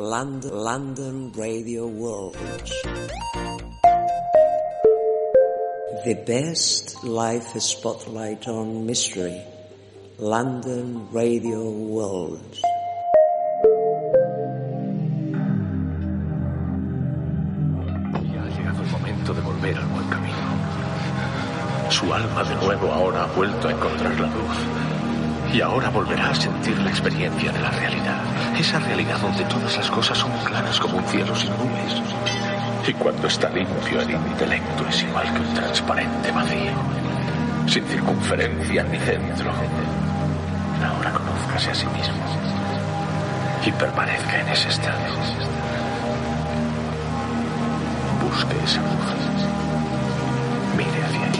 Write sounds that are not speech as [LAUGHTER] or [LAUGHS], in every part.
London, Radio World. The best live spotlight on mystery. London Radio World. Ya ha llegado el momento de volver al buen camino. Su alma de nuevo ahora ha vuelto a encontrar la luz. Y ahora volverá a sentir la experiencia de la realidad. Esa realidad donde todas las cosas son claras como un cielo sin nubes. Y cuando está limpio el intelecto es igual que un transparente vacío. Sin circunferencia ni centro. Ahora conózcase a sí mismo. Y permanezca en ese estado. Busque esa luz. Mire hacia ella.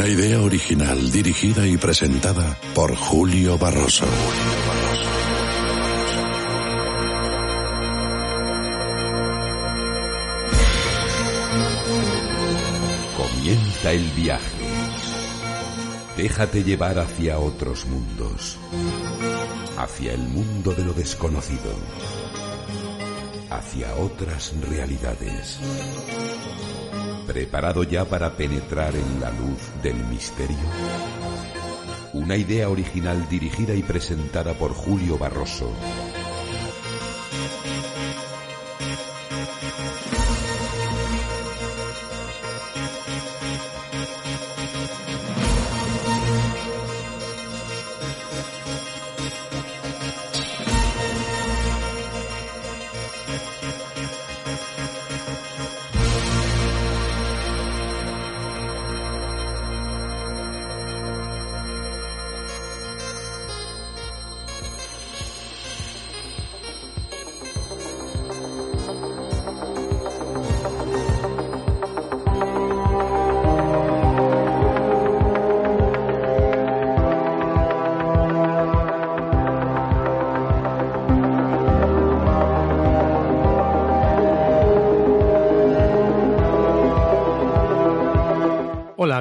Una idea original dirigida y presentada por Julio Barroso. Comienza el viaje. Déjate llevar hacia otros mundos. Hacia el mundo de lo desconocido. Hacia otras realidades. ¿Preparado ya para penetrar en la luz del misterio? Una idea original dirigida y presentada por Julio Barroso.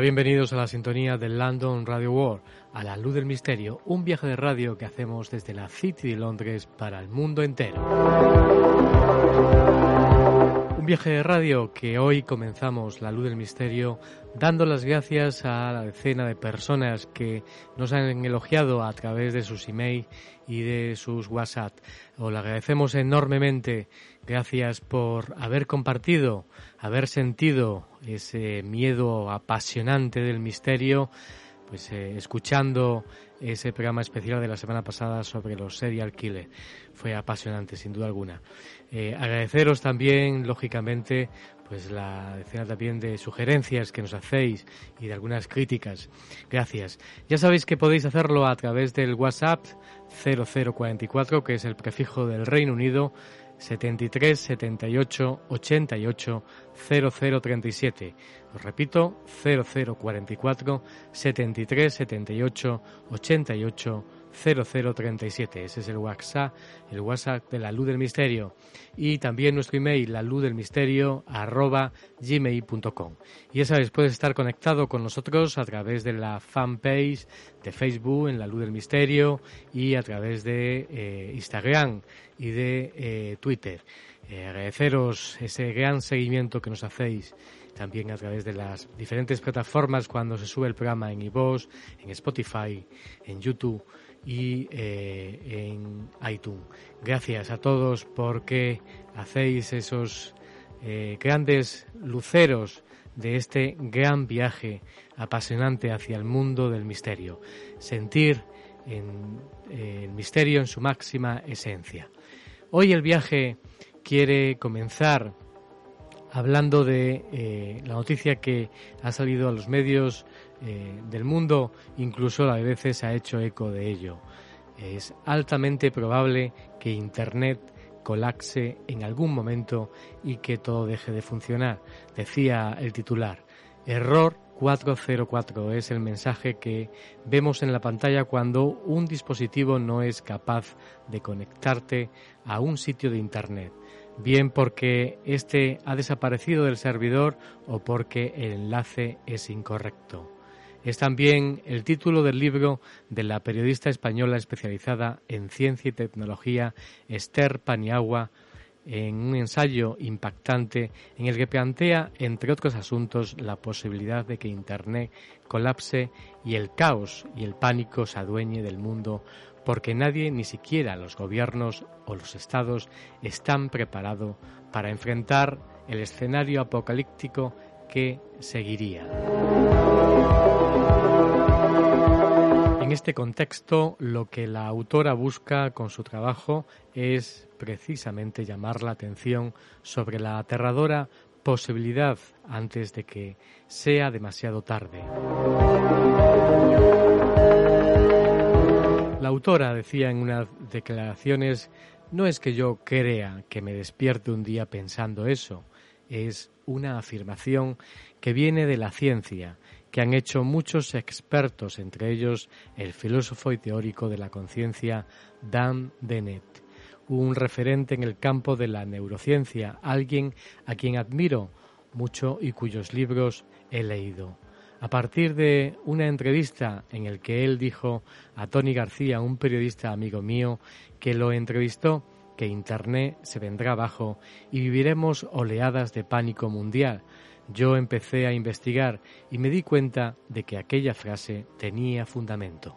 Bienvenidos a la sintonía del London Radio World, a la luz del misterio, un viaje de radio que hacemos desde la City de Londres para el mundo entero. Un viaje de radio que hoy comenzamos la luz del misterio dando las gracias a la decena de personas que nos han elogiado a través de sus emails y de sus WhatsApp. Os lo agradecemos enormemente. Gracias por haber compartido, haber sentido ese miedo apasionante del misterio, pues eh, escuchando ese programa especial de la semana pasada sobre los serial killer. Fue apasionante, sin duda alguna. Eh, agradeceros también, lógicamente, pues la decena también de sugerencias que nos hacéis y de algunas críticas. Gracias. Ya sabéis que podéis hacerlo a través del WhatsApp 0044, que es el prefijo del Reino Unido, 73 78 88 0037. Os repito, 0044 73 78 88 0037. Ese es el WhatsApp, el WhatsApp de la Luz del Misterio. Y también nuestro email, la luz del misterio, arroba gmail.com. Y ya sabes, puedes estar conectado con nosotros a través de la fanpage de Facebook en la Luz del Misterio y a través de eh, Instagram y de eh, Twitter. Eh, agradeceros ese gran seguimiento que nos hacéis también a través de las diferentes plataformas cuando se sube el programa en iVoox, en Spotify, en YouTube y eh, en iTunes. Gracias a todos porque hacéis esos grandes luceros de este gran viaje apasionante hacia el mundo del misterio. Sentir en, el misterio en su máxima esencia. Hoy el viaje quiere comenzar hablando de eh, la noticia que ha salido a los medios eh, del mundo, incluso a veces ha hecho eco de ello. es altamente probable que Internet colapse en algún momento y que todo deje de funcionar, decía el titular. Error 404 es el mensaje que vemos en la pantalla cuando un dispositivo no es capaz de conectarte a un sitio de Internet, bien porque éste ha desaparecido del servidor o porque el enlace es incorrecto. Es también el título del libro de la periodista española especializada en ciencia y tecnología Esther Paniagua en un ensayo impactante en el que plantea, entre otros asuntos, la posibilidad de que Internet colapse y el caos y el pánico se adueñe del mundo porque nadie, ni siquiera los gobiernos o los estados, están preparados para enfrentar el escenario apocalíptico que seguiría. En este contexto, lo que la autora busca con su trabajo es precisamente llamar la atención sobre la aterradora posibilidad antes de que sea demasiado tarde. La autora decía en unas declaraciones, no es que yo crea que me despierte un día pensando eso, es una afirmación que viene de la ciencia que han hecho muchos expertos, entre ellos el filósofo y teórico de la conciencia Dan Dennett, un referente en el campo de la neurociencia, alguien a quien admiro mucho y cuyos libros he leído. A partir de una entrevista en el que él dijo a Tony García, un periodista amigo mío, que lo entrevistó, que Internet se vendrá abajo y viviremos oleadas de pánico mundial, yo empecé a investigar y me di cuenta de que aquella frase tenía fundamento.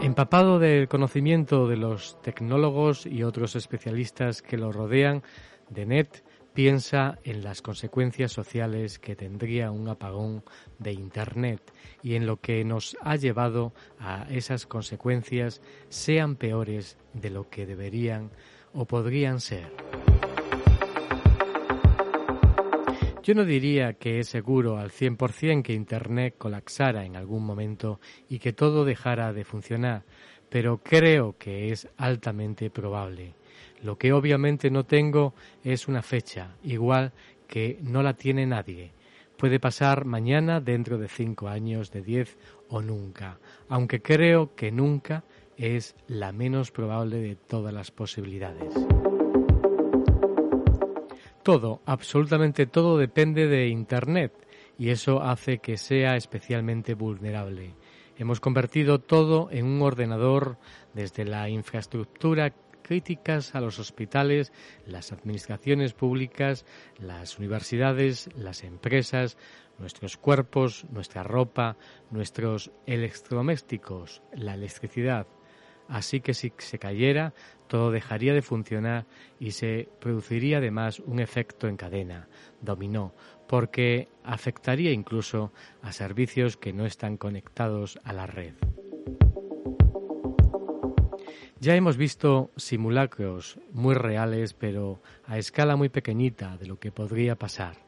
Empapado del conocimiento de los tecnólogos y otros especialistas que lo rodean, Denet piensa en las consecuencias sociales que tendría un apagón de Internet y en lo que nos ha llevado a esas consecuencias sean peores de lo que deberían o podrían ser. Yo no diría que es seguro al 100% que Internet colapsara en algún momento y que todo dejara de funcionar, pero creo que es altamente probable. Lo que obviamente no tengo es una fecha, igual que no la tiene nadie. Puede pasar mañana, dentro de cinco años, de diez o nunca, aunque creo que nunca es la menos probable de todas las posibilidades. Todo, absolutamente todo depende de Internet y eso hace que sea especialmente vulnerable. Hemos convertido todo en un ordenador desde la infraestructura críticas a los hospitales, las administraciones públicas, las universidades, las empresas, nuestros cuerpos, nuestra ropa, nuestros electrodomésticos, la electricidad, Así que si se cayera, todo dejaría de funcionar y se produciría además un efecto en cadena, dominó, porque afectaría incluso a servicios que no están conectados a la red. Ya hemos visto simulacros muy reales, pero a escala muy pequeñita de lo que podría pasar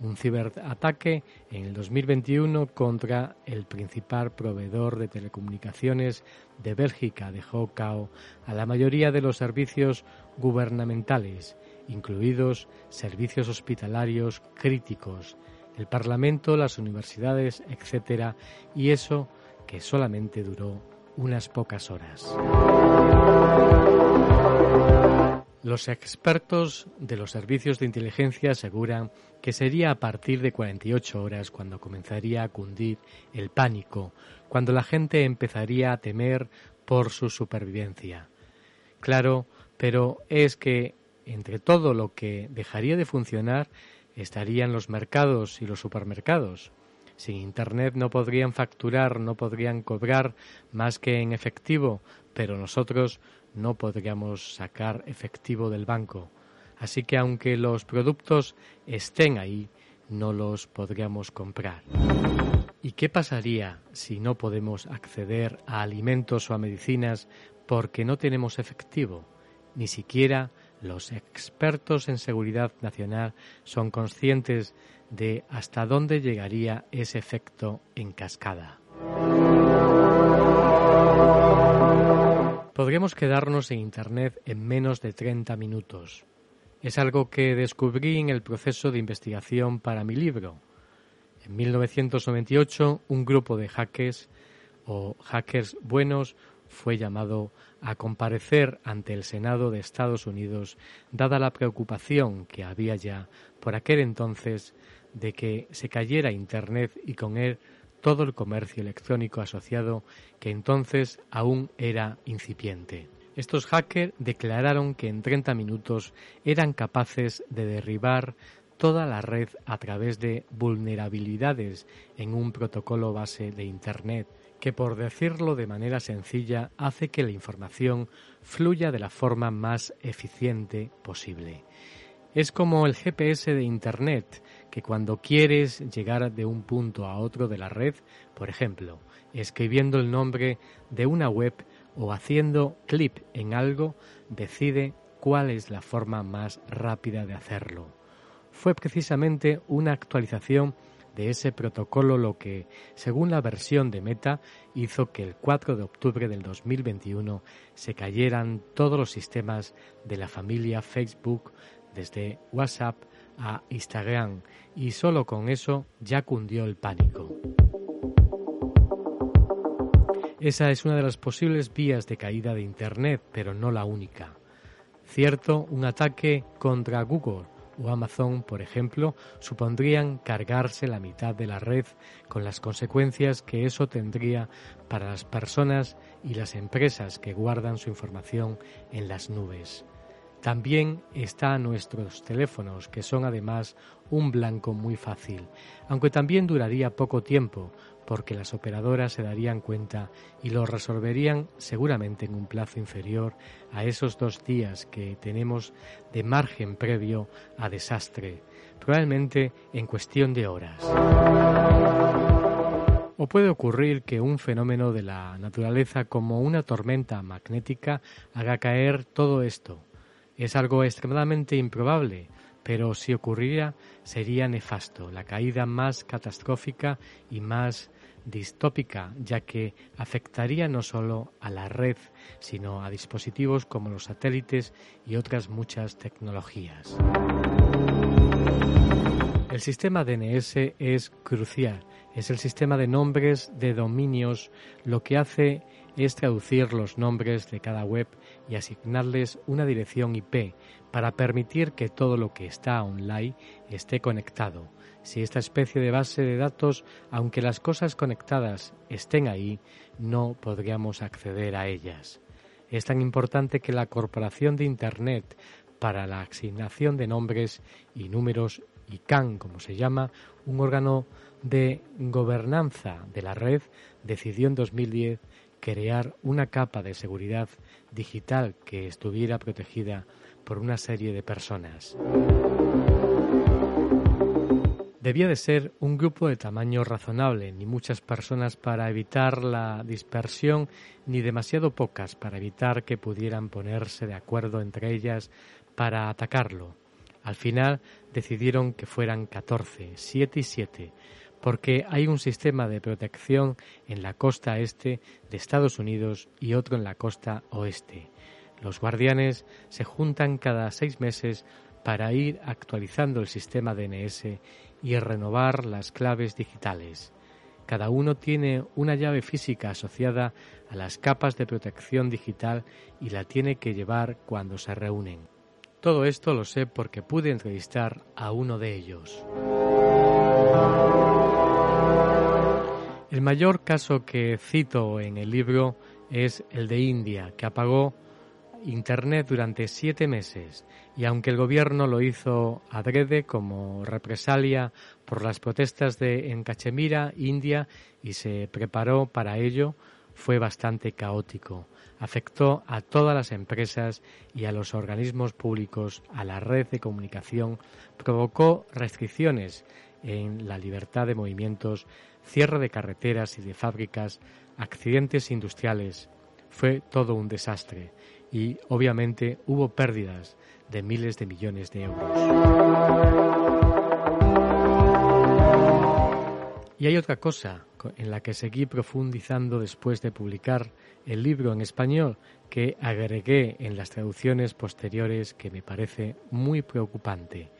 un ciberataque en el 2021 contra el principal proveedor de telecomunicaciones de Bélgica dejó cao a la mayoría de los servicios gubernamentales, incluidos servicios hospitalarios críticos, el Parlamento, las universidades, etc. Y eso que solamente duró unas pocas horas. Los expertos de los servicios de inteligencia aseguran que sería a partir de 48 horas cuando comenzaría a cundir el pánico, cuando la gente empezaría a temer por su supervivencia. Claro, pero es que entre todo lo que dejaría de funcionar estarían los mercados y los supermercados. Sin Internet no podrían facturar, no podrían cobrar más que en efectivo, pero nosotros no podríamos sacar efectivo del banco. Así que aunque los productos estén ahí, no los podríamos comprar. ¿Y qué pasaría si no podemos acceder a alimentos o a medicinas porque no tenemos efectivo? Ni siquiera los expertos en seguridad nacional son conscientes de hasta dónde llegaría ese efecto en cascada. Podríamos quedarnos en Internet en menos de 30 minutos. Es algo que descubrí en el proceso de investigación para mi libro. En 1998, un grupo de hackers o hackers buenos fue llamado a comparecer ante el Senado de Estados Unidos, dada la preocupación que había ya por aquel entonces de que se cayera Internet y con él todo el comercio electrónico asociado que entonces aún era incipiente. Estos hackers declararon que en 30 minutos eran capaces de derribar toda la red a través de vulnerabilidades en un protocolo base de Internet que, por decirlo de manera sencilla, hace que la información fluya de la forma más eficiente posible. Es como el GPS de Internet, que cuando quieres llegar de un punto a otro de la red, por ejemplo, escribiendo el nombre de una web, o haciendo clip en algo, decide cuál es la forma más rápida de hacerlo. Fue precisamente una actualización de ese protocolo lo que, según la versión de Meta, hizo que el 4 de octubre del 2021 se cayeran todos los sistemas de la familia Facebook desde WhatsApp a Instagram y solo con eso ya cundió el pánico. Esa es una de las posibles vías de caída de Internet, pero no la única. Cierto, un ataque contra Google o Amazon, por ejemplo, supondrían cargarse la mitad de la red con las consecuencias que eso tendría para las personas y las empresas que guardan su información en las nubes. También está nuestros teléfonos, que son además un blanco muy fácil, aunque también duraría poco tiempo, porque las operadoras se darían cuenta y lo resolverían seguramente en un plazo inferior a esos dos días que tenemos de margen previo a desastre, probablemente en cuestión de horas. O puede ocurrir que un fenómeno de la naturaleza como una tormenta magnética haga caer todo esto. Es algo extremadamente improbable, pero si ocurriera sería nefasto, la caída más catastrófica y más distópica, ya que afectaría no solo a la red, sino a dispositivos como los satélites y otras muchas tecnologías. El sistema DNS es crucial, es el sistema de nombres de dominios, lo que hace es traducir los nombres de cada web y asignarles una dirección IP para permitir que todo lo que está online esté conectado si esta especie de base de datos, aunque las cosas conectadas estén ahí, no podríamos acceder a ellas. Es tan importante que la Corporación de Internet para la asignación de nombres y números, ICANN como se llama, un órgano de gobernanza de la red, decidió en 2010 crear una capa de seguridad digital que estuviera protegida por una serie de personas. Debía de ser un grupo de tamaño razonable, ni muchas personas para evitar la dispersión, ni demasiado pocas para evitar que pudieran ponerse de acuerdo entre ellas para atacarlo. Al final decidieron que fueran 14, 7 y 7, porque hay un sistema de protección en la costa este de Estados Unidos y otro en la costa oeste. Los guardianes se juntan cada seis meses para ir actualizando el sistema DNS y renovar las claves digitales. Cada uno tiene una llave física asociada a las capas de protección digital y la tiene que llevar cuando se reúnen. Todo esto lo sé porque pude entrevistar a uno de ellos. El mayor caso que cito en el libro es el de India, que apagó Internet durante siete meses y aunque el gobierno lo hizo adrede como represalia por las protestas de en Cachemira, India, y se preparó para ello, fue bastante caótico. Afectó a todas las empresas y a los organismos públicos, a la red de comunicación, provocó restricciones en la libertad de movimientos, cierre de carreteras y de fábricas, accidentes industriales. Fue todo un desastre y obviamente hubo pérdidas de miles de millones de euros. Y hay otra cosa en la que seguí profundizando después de publicar el libro en español que agregué en las traducciones posteriores que me parece muy preocupante.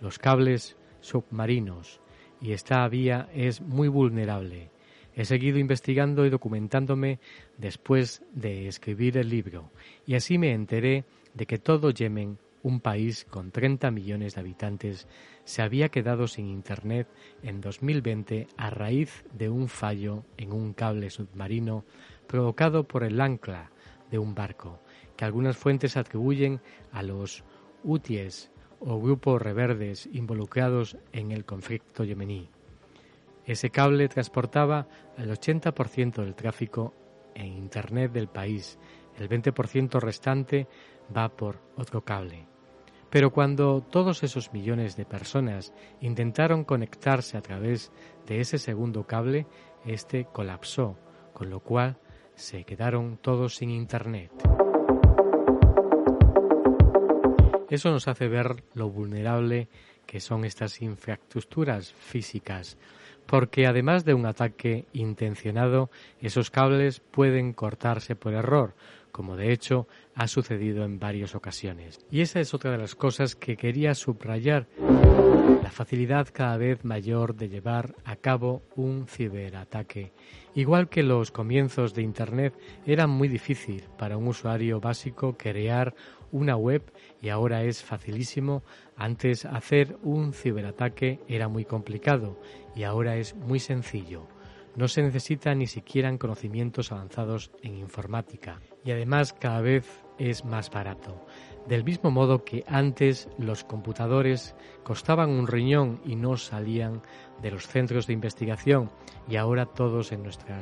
Los cables submarinos y esta vía es muy vulnerable. He seguido investigando y documentándome después de escribir el libro y así me enteré de que todo Yemen, un país con 30 millones de habitantes, se había quedado sin Internet en 2020 a raíz de un fallo en un cable submarino provocado por el ancla de un barco, que algunas fuentes atribuyen a los Houthis o grupos reverdes involucrados en el conflicto yemení. Ese cable transportaba el 80% del tráfico en Internet del país, el 20% restante va por otro cable. Pero cuando todos esos millones de personas intentaron conectarse a través de ese segundo cable, este colapsó, con lo cual se quedaron todos sin Internet. Eso nos hace ver lo vulnerable que son estas infraestructuras físicas, porque además de un ataque intencionado, esos cables pueden cortarse por error, como de hecho ha sucedido en varias ocasiones. Y esa es otra de las cosas que quería subrayar, la facilidad cada vez mayor de llevar a cabo un ciberataque. Igual que los comienzos de Internet era muy difícil para un usuario básico crear una web y ahora es facilísimo, antes hacer un ciberataque era muy complicado y ahora es muy sencillo. No se necesita ni siquiera conocimientos avanzados en informática y además cada vez es más barato. Del mismo modo que antes los computadores costaban un riñón y no salían de los centros de investigación y ahora todos en nuestra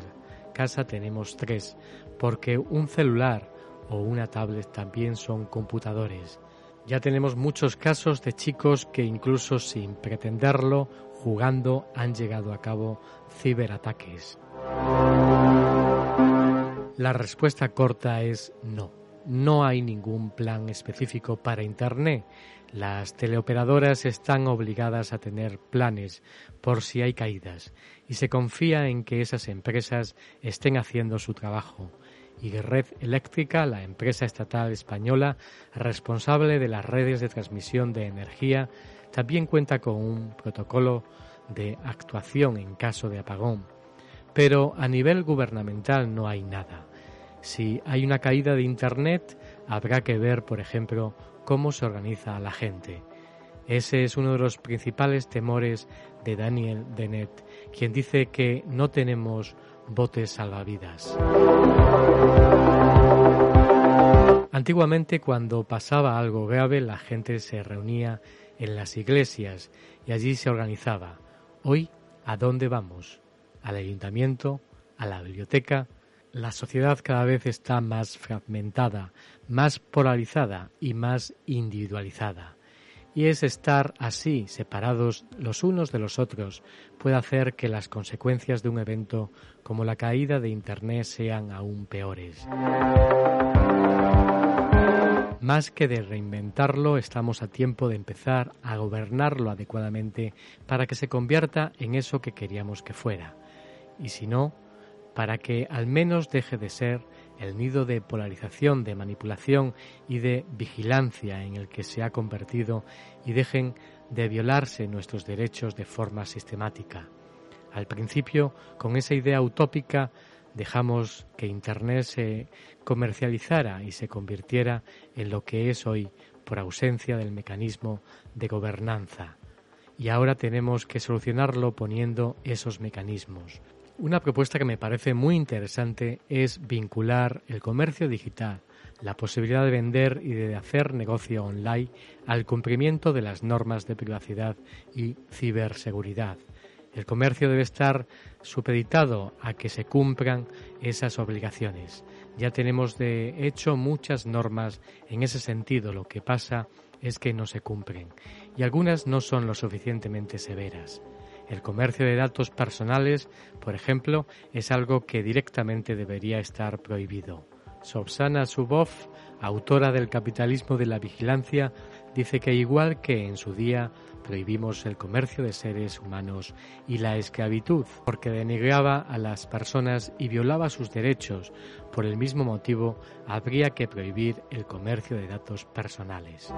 casa tenemos tres, porque un celular o una tablet también son computadores. Ya tenemos muchos casos de chicos que incluso sin pretenderlo, jugando, han llegado a cabo ciberataques. La respuesta corta es no. No hay ningún plan específico para Internet. Las teleoperadoras están obligadas a tener planes por si hay caídas y se confía en que esas empresas estén haciendo su trabajo y Red Eléctrica, la empresa estatal española responsable de las redes de transmisión de energía, también cuenta con un protocolo de actuación en caso de apagón. Pero a nivel gubernamental no hay nada. Si hay una caída de Internet, habrá que ver, por ejemplo, cómo se organiza la gente. Ese es uno de los principales temores de Daniel Dennett, quien dice que no tenemos botes salvavidas. Antiguamente cuando pasaba algo grave la gente se reunía en las iglesias y allí se organizaba. Hoy, ¿a dónde vamos? ¿Al ayuntamiento? ¿A la biblioteca? La sociedad cada vez está más fragmentada, más polarizada y más individualizada y es estar así, separados los unos de los otros, puede hacer que las consecuencias de un evento como la caída de Internet sean aún peores. Más que de reinventarlo, estamos a tiempo de empezar a gobernarlo adecuadamente para que se convierta en eso que queríamos que fuera. Y si no, para que al menos deje de ser el nido de polarización, de manipulación y de vigilancia en el que se ha convertido y dejen de violarse nuestros derechos de forma sistemática. Al principio, con esa idea utópica, dejamos que Internet se comercializara y se convirtiera en lo que es hoy por ausencia del mecanismo de gobernanza. Y ahora tenemos que solucionarlo poniendo esos mecanismos. Una propuesta que me parece muy interesante es vincular el comercio digital, la posibilidad de vender y de hacer negocio online al cumplimiento de las normas de privacidad y ciberseguridad. El comercio debe estar supeditado a que se cumplan esas obligaciones. Ya tenemos de hecho muchas normas en ese sentido. Lo que pasa es que no se cumplen y algunas no son lo suficientemente severas. El comercio de datos personales, por ejemplo, es algo que directamente debería estar prohibido. Sobsana Subov, autora del Capitalismo de la Vigilancia, dice que igual que en su día prohibimos el comercio de seres humanos y la esclavitud, porque denigraba a las personas y violaba sus derechos. Por el mismo motivo, habría que prohibir el comercio de datos personales.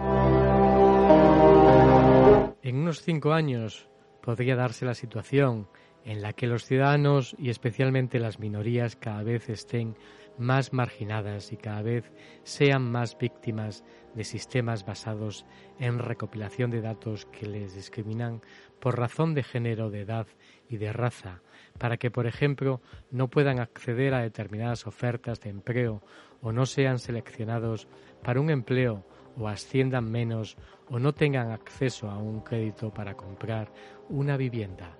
En unos cinco años podría darse la situación en la que los ciudadanos y especialmente las minorías cada vez estén más marginadas y cada vez sean más víctimas de sistemas basados en recopilación de datos que les discriminan por razón de género, de edad y de raza, para que, por ejemplo, no puedan acceder a determinadas ofertas de empleo o no sean seleccionados para un empleo o asciendan menos o no tengan acceso a un crédito para comprar una vivienda.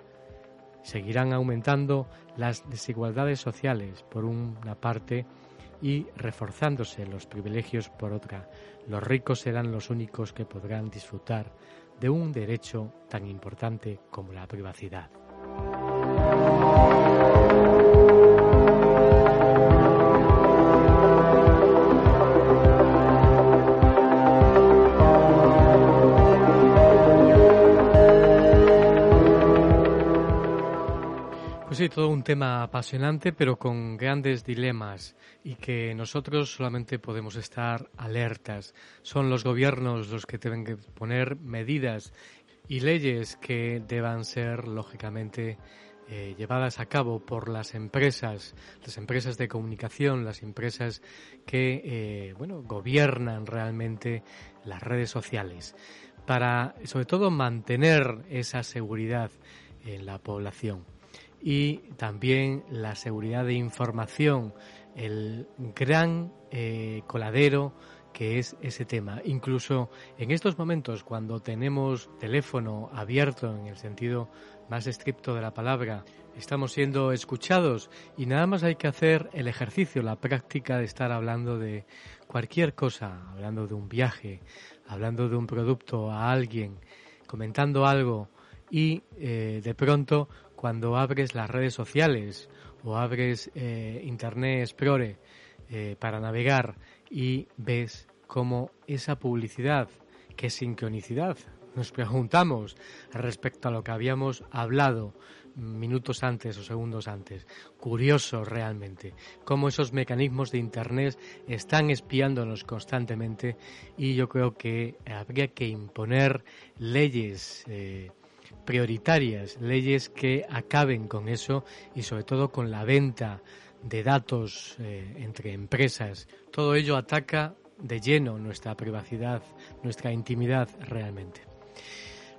Seguirán aumentando las desigualdades sociales por una parte y reforzándose los privilegios por otra. Los ricos serán los únicos que podrán disfrutar de un derecho tan importante como la privacidad. Pues sí, todo un tema apasionante, pero con grandes dilemas y que nosotros solamente podemos estar alertas. Son los gobiernos los que deben poner medidas y leyes que deban ser, lógicamente, eh, llevadas a cabo por las empresas, las empresas de comunicación, las empresas que, eh, bueno, gobiernan realmente las redes sociales, para, sobre todo, mantener esa seguridad en la población y también la seguridad de información, el gran eh, coladero que es ese tema. Incluso en estos momentos, cuando tenemos teléfono abierto en el sentido más estricto de la palabra, estamos siendo escuchados y nada más hay que hacer el ejercicio, la práctica de estar hablando de cualquier cosa, hablando de un viaje, hablando de un producto a alguien, comentando algo y eh, de pronto cuando abres las redes sociales o abres eh, Internet Explorer eh, para navegar y ves cómo esa publicidad, qué sincronicidad, nos preguntamos respecto a lo que habíamos hablado minutos antes o segundos antes. Curioso realmente cómo esos mecanismos de Internet están espiándonos constantemente y yo creo que habría que imponer leyes eh, prioritarias, leyes que acaben con eso y sobre todo con la venta de datos eh, entre empresas. Todo ello ataca de lleno nuestra privacidad, nuestra intimidad realmente.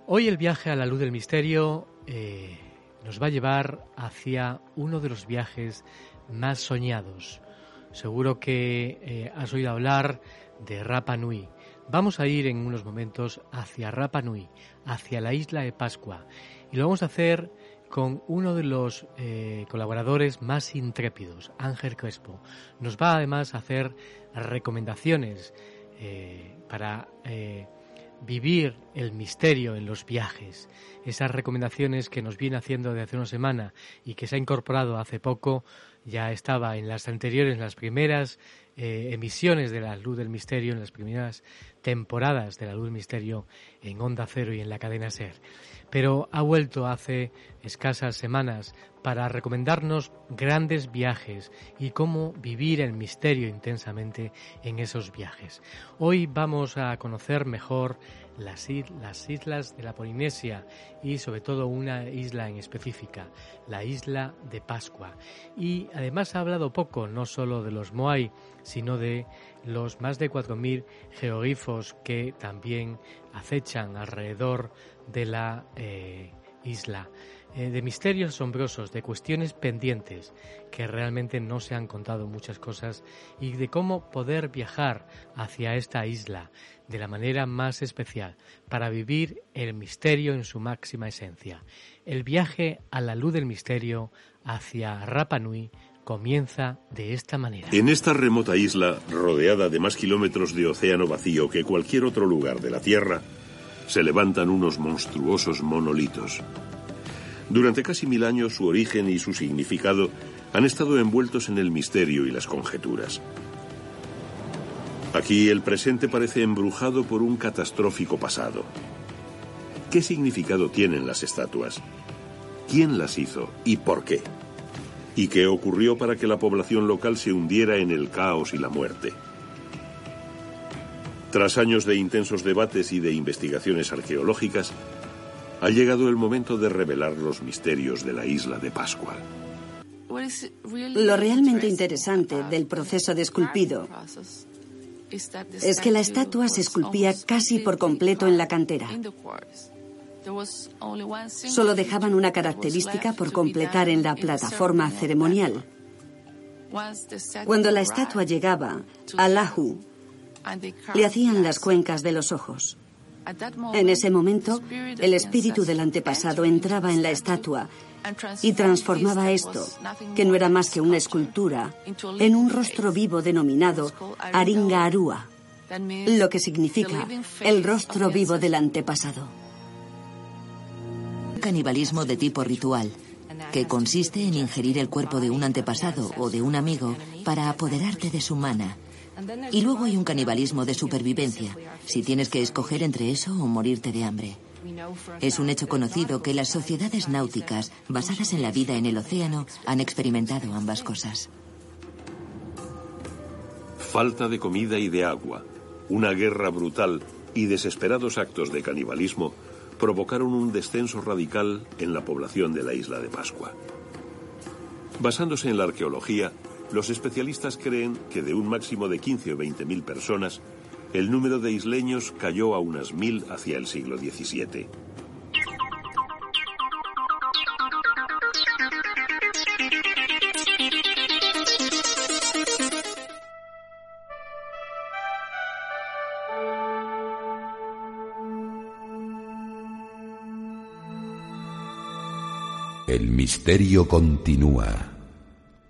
Hoy el viaje a la luz del misterio eh, nos va a llevar hacia uno de los viajes más soñados. Seguro que eh, has oído hablar de Rapa Nui. Vamos a ir en unos momentos hacia Rapa Nui, hacia la isla de Pascua, y lo vamos a hacer con uno de los eh, colaboradores más intrépidos, Ángel Crespo. Nos va además a hacer recomendaciones eh, para eh, vivir el misterio en los viajes. Esas recomendaciones que nos viene haciendo de hace una semana y que se ha incorporado hace poco, ya estaba en las anteriores, en las primeras emisiones de la Luz del Misterio, en las primeras temporadas de la Luz Misterio en Onda Cero y en la cadena Ser. Pero ha vuelto hace escasas semanas para recomendarnos grandes viajes y cómo vivir el misterio intensamente en esos viajes. Hoy vamos a conocer mejor las, islas de la Polinesia y sobre todo una isla en específica, la isla de Pascua. Y además ha hablado poco no solo de los Moai, sino de los más de 4.000 geoglifos que también acechan alrededor de la eh, isla. Eh, de misterios asombrosos, de cuestiones pendientes, que realmente no se han contado muchas cosas, y de cómo poder viajar hacia esta isla de la manera más especial, para vivir el misterio en su máxima esencia. El viaje a la luz del misterio hacia Rapa Nui comienza de esta manera. En esta remota isla, rodeada de más kilómetros de océano vacío que cualquier otro lugar de la Tierra, se levantan unos monstruosos monolitos. Durante casi mil años su origen y su significado han estado envueltos en el misterio y las conjeturas. Aquí el presente parece embrujado por un catastrófico pasado. ¿Qué significado tienen las estatuas? ¿Quién las hizo y por qué? ¿Y qué ocurrió para que la población local se hundiera en el caos y la muerte? Tras años de intensos debates y de investigaciones arqueológicas, ha llegado el momento de revelar los misterios de la isla de Pascua. Lo realmente interesante del proceso de esculpido es que la estatua se esculpía casi por completo en la cantera. Solo dejaban una característica por completar en la plataforma ceremonial. Cuando la estatua llegaba a Lahu, le hacían las cuencas de los ojos. En ese momento, el espíritu del antepasado entraba en la estatua y transformaba esto, que no era más que una escultura, en un rostro vivo denominado Aringa Arua, lo que significa el rostro vivo del antepasado. Canibalismo de tipo ritual, que consiste en ingerir el cuerpo de un antepasado o de un amigo para apoderarte de su mana y luego hay un canibalismo de supervivencia, si tienes que escoger entre eso o morirte de hambre. Es un hecho conocido que las sociedades náuticas basadas en la vida en el océano han experimentado ambas cosas. Falta de comida y de agua, una guerra brutal y desesperados actos de canibalismo provocaron un descenso radical en la población de la isla de Pascua. Basándose en la arqueología, los especialistas creen que de un máximo de 15 o 20 mil personas, el número de isleños cayó a unas mil hacia el siglo XVII. El misterio continúa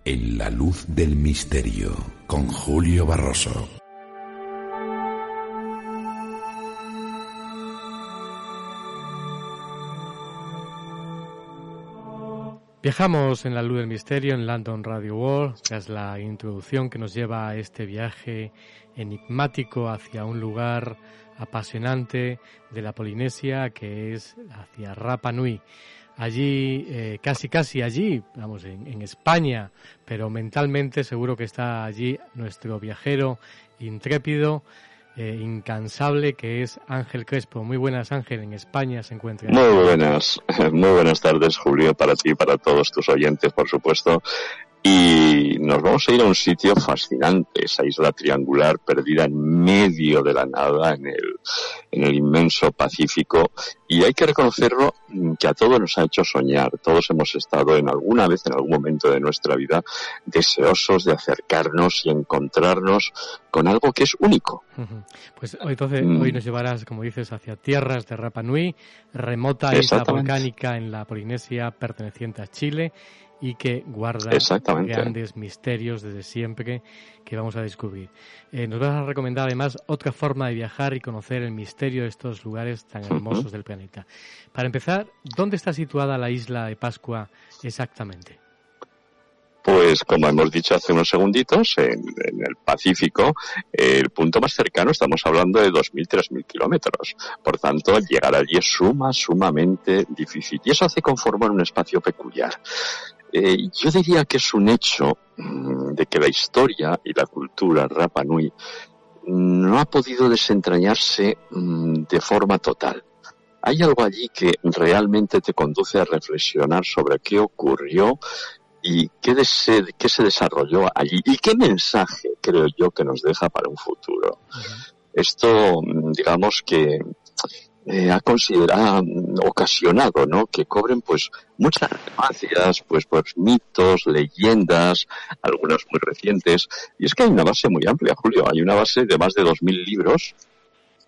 en la luz del misterio con Julio Barroso. Viajamos en la luz del misterio en London Radio World, es la introducción que nos lleva a este viaje enigmático hacia un lugar apasionante de la Polinesia que es hacia Rapa Nui allí, eh, casi casi allí, vamos, en, España, pero mentalmente seguro que está allí nuestro viajero intrépido, eh, incansable, que es Ángel Crespo. Muy buenas, Ángel, en España se encuentra. Muy buenas, [LAUGHS] muy buenas tardes, Julio, para ti y para todos tus oyentes, por supuesto. Y nos vamos a ir a un sitio fascinante, esa isla triangular perdida en medio de la nada, en el, en el inmenso Pacífico. Y hay que reconocerlo mm, que a todos nos ha hecho soñar. Todos hemos estado en alguna vez, en algún momento de nuestra vida, deseosos de acercarnos y encontrarnos con algo que es único. Pues entonces mm. hoy nos llevarás, como dices, hacia tierras de Rapa Nui, remota isla volcánica en la Polinesia perteneciente a Chile y que guarda grandes misterios desde siempre que vamos a descubrir. Eh, nos vas a recomendar además otra forma de viajar y conocer el misterio de estos lugares tan hermosos del planeta. Para empezar, ¿dónde está situada la isla de Pascua exactamente? Pues como hemos dicho hace unos segunditos, en, el Pacífico, el punto más cercano estamos hablando de 2.000, 3.000 kilómetros. Por tanto, llegar allí es suma, sumamente difícil. Y eso hace conformar un espacio peculiar. Eh, yo diría que es un hecho mm, de que la historia y la cultura Rapa Nui no ha podido desentrañarse mm, de forma total. Hay algo allí que realmente te conduce a reflexionar sobre qué ocurrió y qué, se, qué se desarrolló allí y qué mensaje creo yo que nos deja para un futuro. Esto, mm, digamos que eh, ha considerado, ocasionado, ¿no? Que cobren, pues, muchas relevancias, pues, pues, mitos, leyendas, algunas muy recientes. Y es que hay una base muy amplia, Julio. Hay una base de más de 2.000 libros,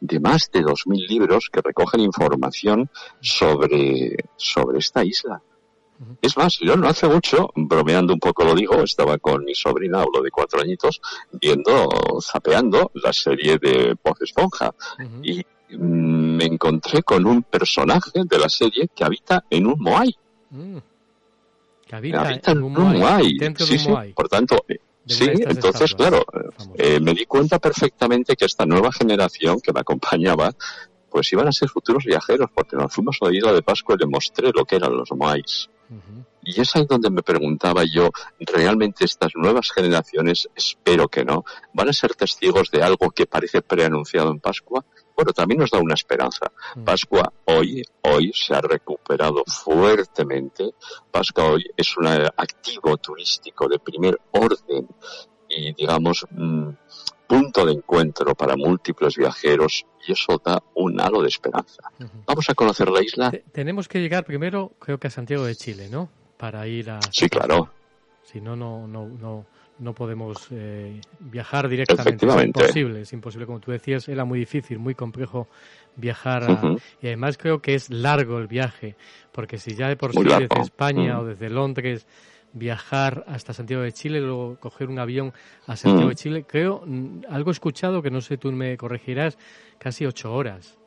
de más de 2.000 libros que recogen información sobre, sobre esta isla. Es más, yo no hace mucho, bromeando un poco lo digo, estaba con mi sobrina, hablo de cuatro añitos, viendo, zapeando la serie de Voz Esponja. Y me encontré con un personaje de la serie que habita en un Moai. Mm. Que habita, en un Moai. sí, Sí, por tanto, sí, entonces, claro, eh, me di cuenta perfectamente que esta nueva generación que me acompañaba, pues iban a ser futuros viajeros, porque nos fuimos a la isla de Pascua y le mostré lo que eran los Moais. Y es ahí donde me preguntaba yo, ¿realmente estas nuevas generaciones, espero que no, van a ser testigos de algo que parece preanunciado en Pascua? Bueno, también nos da una esperanza. Mm. Pascua hoy, hoy se ha recuperado fuertemente. Pascua hoy es un activo turístico de primer orden y, digamos, mm, punto de encuentro para múltiples viajeros y eso da un halo de esperanza. Vamos a conocer la isla. tenemos que llegar primero, creo que a Santiago de Chile, ¿no? Para ir a. Sí, claro. Si no, no, no, no, no podemos eh, viajar directamente. Es imposible, es imposible. Como tú decías, era muy difícil, muy complejo viajar. y además creo que es largo el viaje, porque si ya de por sí desde España o desde Londres viajar hasta Santiago de Chile, luego coger un avión a Santiago de Chile. Creo, algo escuchado, que no sé, tú me corregirás, casi ocho horas.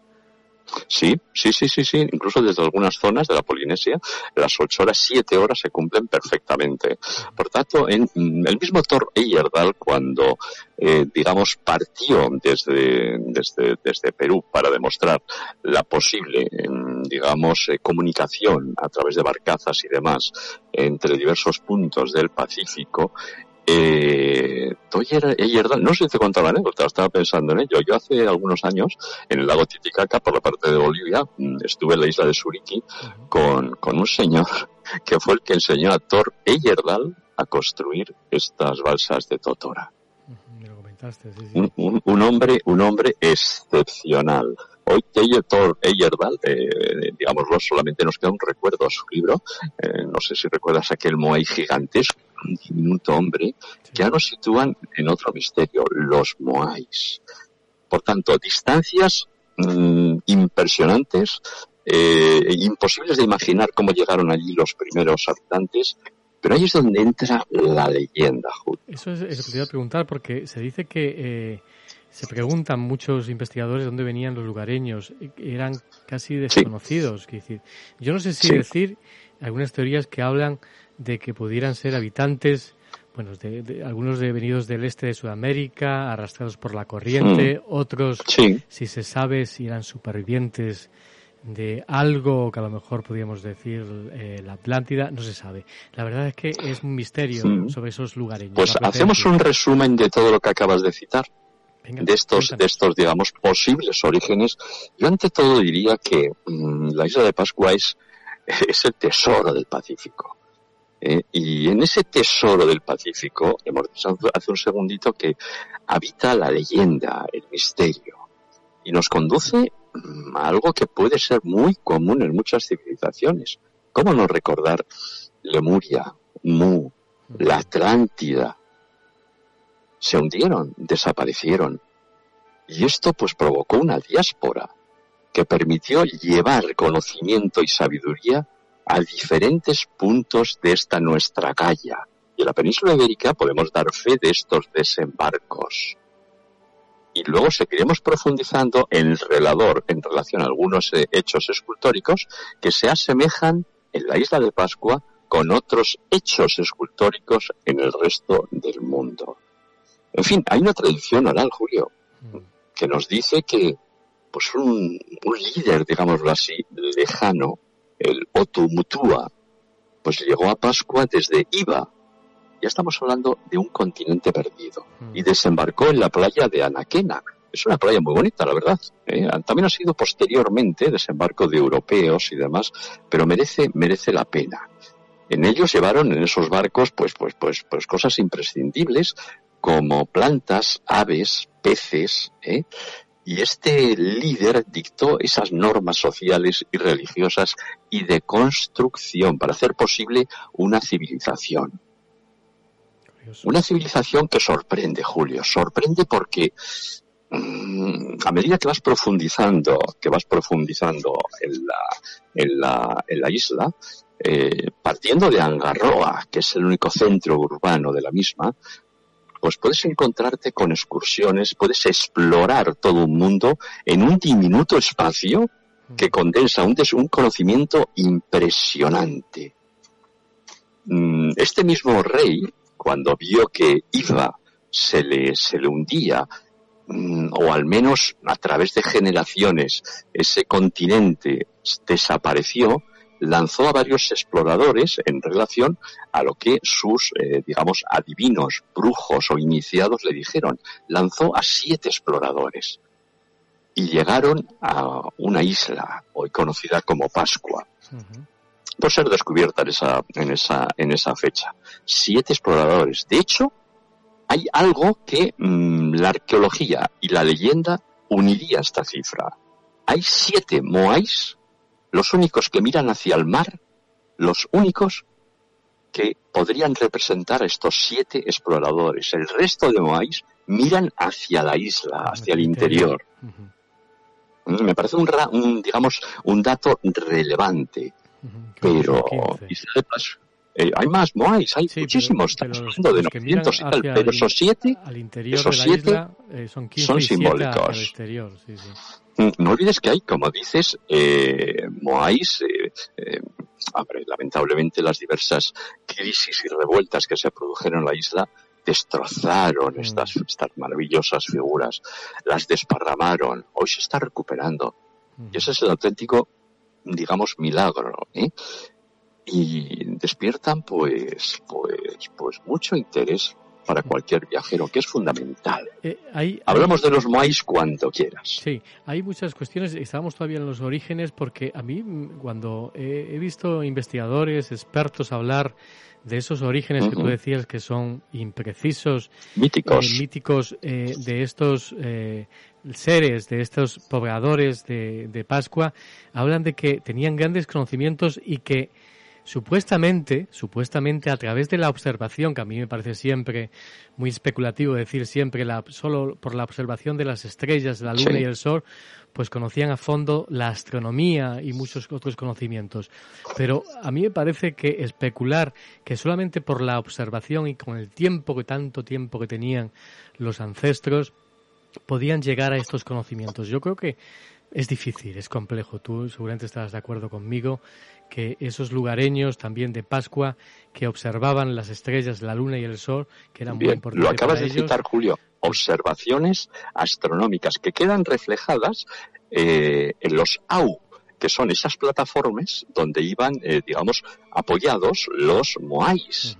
Sí, sí, sí, sí, sí. Incluso desde algunas zonas de la Polinesia, las ocho horas, siete horas se cumplen perfectamente. Por tanto, en mm, el mismo Thor Eyerdal, cuando, eh, digamos, partió desde, desde, desde Perú para demostrar la posible, digamos, eh, comunicación a través de barcazas y demás entre diversos puntos del Pacífico, eh, no sé si te contaba la anécdota, estaba pensando en ello. Yo hace algunos años, en el lago Titicaca, por la parte de Bolivia, mm, estuve en la isla de Suriki con, con un señor [LAUGHS] que fue el que enseñó a Thor Eyerdal a construir estas balsas de Totora. Un, un, hombre, un hombre excepcional. Hoy Thor Eyerdal, eh, digámoslo, solamente nos queda un recuerdo a su libro. Eh, no sé si recuerdas aquel Moai gigantesco un diminuto hombre, ya nos sitúan en otro misterio, los Moais. Por tanto, distancias mm, impresionantes, eh, imposibles de imaginar cómo llegaron allí los primeros habitantes, pero ahí es donde entra la leyenda, Eso es, eso que te iba a preguntar, porque se dice que eh, se preguntan muchos investigadores dónde venían los lugareños, eran casi desconocidos. Decir, yo no sé si decir algunas teorías que hablan de que pudieran ser habitantes, bueno, de, algunos de, venidos del este de Sudamérica, arrastrados por la corriente, mm. otros, si se sabe, si eran supervivientes de algo que a lo mejor podríamos decir eh, la Atlántida, no se sabe. La verdad es que es un misterio sobre esos lugares. Pues hacemos un resumen de todo lo que acabas de citar. de estos, de estos, digamos, posibles orígenes. Yo ante todo diría que mm, la isla de Pascua es, [LAUGHS] es el tesoro del Pacífico. Eh, y en ese tesoro del Pacífico, hemos dicho hace un segundito que habita la leyenda, el misterio, y nos conduce algo que puede ser muy común en muchas civilizaciones. ¿Cómo no recordar Lemuria, Mu, la Atlántida? Se hundieron, desaparecieron. Y esto pues provocó una diáspora que permitió llevar conocimiento y sabiduría a diferentes puntos de esta nuestra calle. Y en la península ibérica podemos dar fe de estos desembarcos. Y luego seguiremos profundizando en el relador en relación a algunos eh, hechos escultóricos que se asemejan en la isla de Pascua con otros hechos escultóricos en el resto del mundo. En fin, hay una tradición oral, Julio, mm. que nos dice que pues un, un líder, digámoslo así, lejano, el Oumutua, pues llegó a Pascua desde Iba. Ya estamos hablando de un continente perdido. Mm. Y desembarcó en la playa de Anaquena. Es una playa muy bonita, la verdad. ¿eh? También ha sido posteriormente desembarco de europeos y demás, pero merece, merece la pena. En ellos llevaron en esos barcos pues, pues, pues, pues cosas imprescindibles como plantas, aves, peces, ¿eh? Y este líder dictó esas normas sociales y religiosas y de construcción para hacer posible una civilización. Una civilización que sorprende, Julio, sorprende porque mm, a medida que vas profundizando, que vas profundizando en la, en la, en la isla, eh, partiendo de Angarroa, que es el único centro urbano de la misma, pues puedes encontrarte con excursiones, puedes explorar todo un mundo en un diminuto espacio que condensa un, un conocimiento impresionante. Mm, este mismo rey, cuando vio que Iva se le, se le hundía, mm, o al menos a través de generaciones ese continente desapareció, lanzó a varios exploradores en relación a lo que sus, eh, digamos, adivinos, brujos o iniciados le dijeron. Lanzó a siete exploradores y llegaron a una isla hoy conocida como Pascua. Por ser descubierta en esa, en esa, en esa fecha. Siete exploradores. De hecho, hay algo que mm, la arqueología y la leyenda uniría esta cifra. Hay siete moais los únicos que miran hacia el mar, los únicos que podrían representar a estos siete exploradores. El resto de Moais miran hacia la isla, hacia el interior. Me parece un, digamos, un dato relevante. Pero eh, hay más Moais, hay muchísimos, estamos hablando de 900 y tal, pero esos siete, esos siete eh, son, son simbólicos. Mm, no olvides que hay, como dices, eh, Moais, eh, lamentablemente las diversas crisis y revueltas que se produjeron en la isla destrozaron mm. estas, estas maravillosas figuras, las desparramaron, hoy se está recuperando. Y ese es el auténtico, digamos, milagro. ¿eh? Y despiertan pues, pues, pues mucho interés para cualquier viajero, que es fundamental. Eh, Hablamos de los Moais cuando quieras. Sí, hay muchas cuestiones. Estábamos todavía en los orígenes porque a mí, mm, cuando he, visto investigadores, expertos hablar de esos orígenes que tú decías que son imprecisos, míticos, eh, míticos eh, de estos seres, de estos pobladores de, de Pascua, hablan de que tenían grandes conocimientos y que Supuestamente, supuestamente a través de la observación, que a mí me parece siempre muy especulativo decir siempre la, solo por la observación de las estrellas, la luna y el sol, pues conocían a fondo la astronomía y muchos otros conocimientos. Pero a mí me parece que especular que solamente por la observación y con el tiempo que tanto tiempo que tenían los ancestros podían llegar a estos conocimientos. Yo creo que es difícil, es complejo. Tú seguramente estarás de acuerdo conmigo que esos lugareños también de Pascua que observaban las estrellas, la luna y el sol, que eran muy importantes. Lo acabas de citar, Julio. Observaciones astronómicas que quedan reflejadas eh, en los AU, que son esas plataformas donde iban, eh, digamos, apoyados los Moais.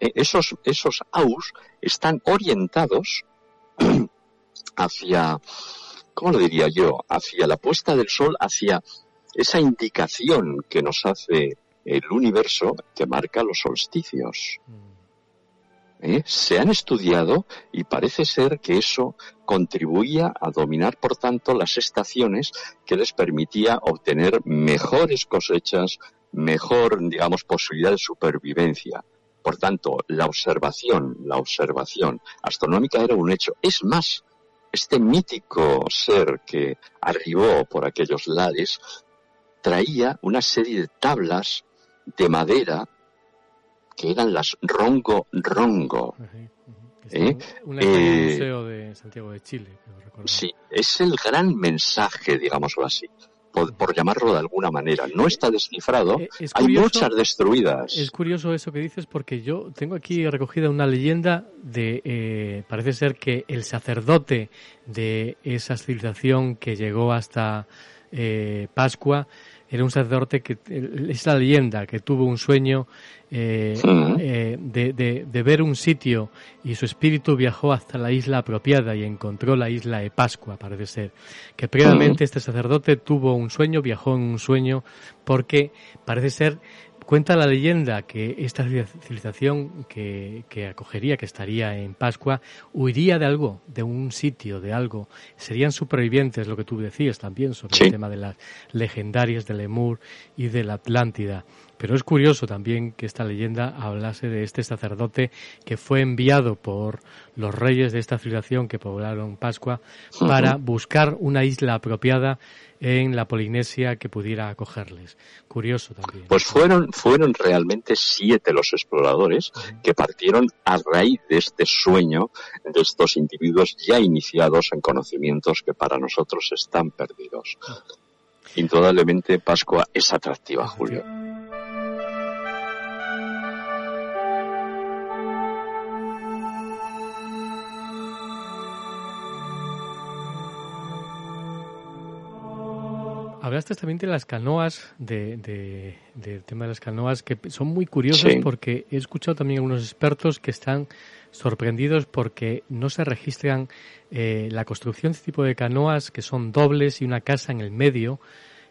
Eh, esos, esos AUs están orientados [CLEARS THROAT] hacia, ¿cómo lo diría yo? Hacia la puesta del sol, hacia esa indicación que nos hace el universo que marca los solsticios. Mm. ¿Eh? Se han estudiado y parece ser que eso contribuía a dominar, por tanto, las estaciones que les permitía obtener mejores cosechas, mejor, digamos, posibilidad de supervivencia. Por tanto, la observación, la observación astronómica era un hecho. Es más, este mítico ser que arribó por aquellos lares traía una serie de tablas de madera que eran las rongo rongo. ¿Eh? Un eh, museo de Santiago de Chile. Sí, es el gran mensaje, digámoslo así. Por, llamarlo de alguna manera. No está descifrado, eh, hay muchas destruidas. Es curioso eso que dices porque yo tengo aquí recogida una leyenda de, eh, parece ser que el sacerdote de esa civilización que llegó hasta eh, Pascua era un sacerdote que es la leyenda que tuvo un sueño eh, eh, de, de, ver un sitio y su espíritu viajó hasta la isla apropiada y encontró la isla de Pascua, parece ser. Que previamente este sacerdote tuvo un sueño, viajó en un sueño, porque parece ser Cuenta la leyenda que esta civilización que, acogería, que estaría en Pascua, huiría de algo, de un sitio, de algo. Serían supervivientes, lo que tú decías también sobre el tema de las legendarias de Lemur y de la Atlántida. Pero es curioso también que esta leyenda hablase de este sacerdote que fue enviado por los reyes de esta civilización que poblaron Pascua para buscar una isla apropiada en la Polinesia que pudiera acogerles. Curioso también. Pues fueron, fueron realmente siete los exploradores que partieron a raíz de este sueño de estos individuos ya iniciados en conocimientos que para nosotros están perdidos. Indudablemente Pascua es atractiva, Julio. Hablaste también de las canoas, de, del tema de las canoas, que son muy curiosas porque he escuchado también a algunos expertos que están sorprendidos porque no se registran eh, la construcción de este tipo de canoas que son dobles y una casa en el medio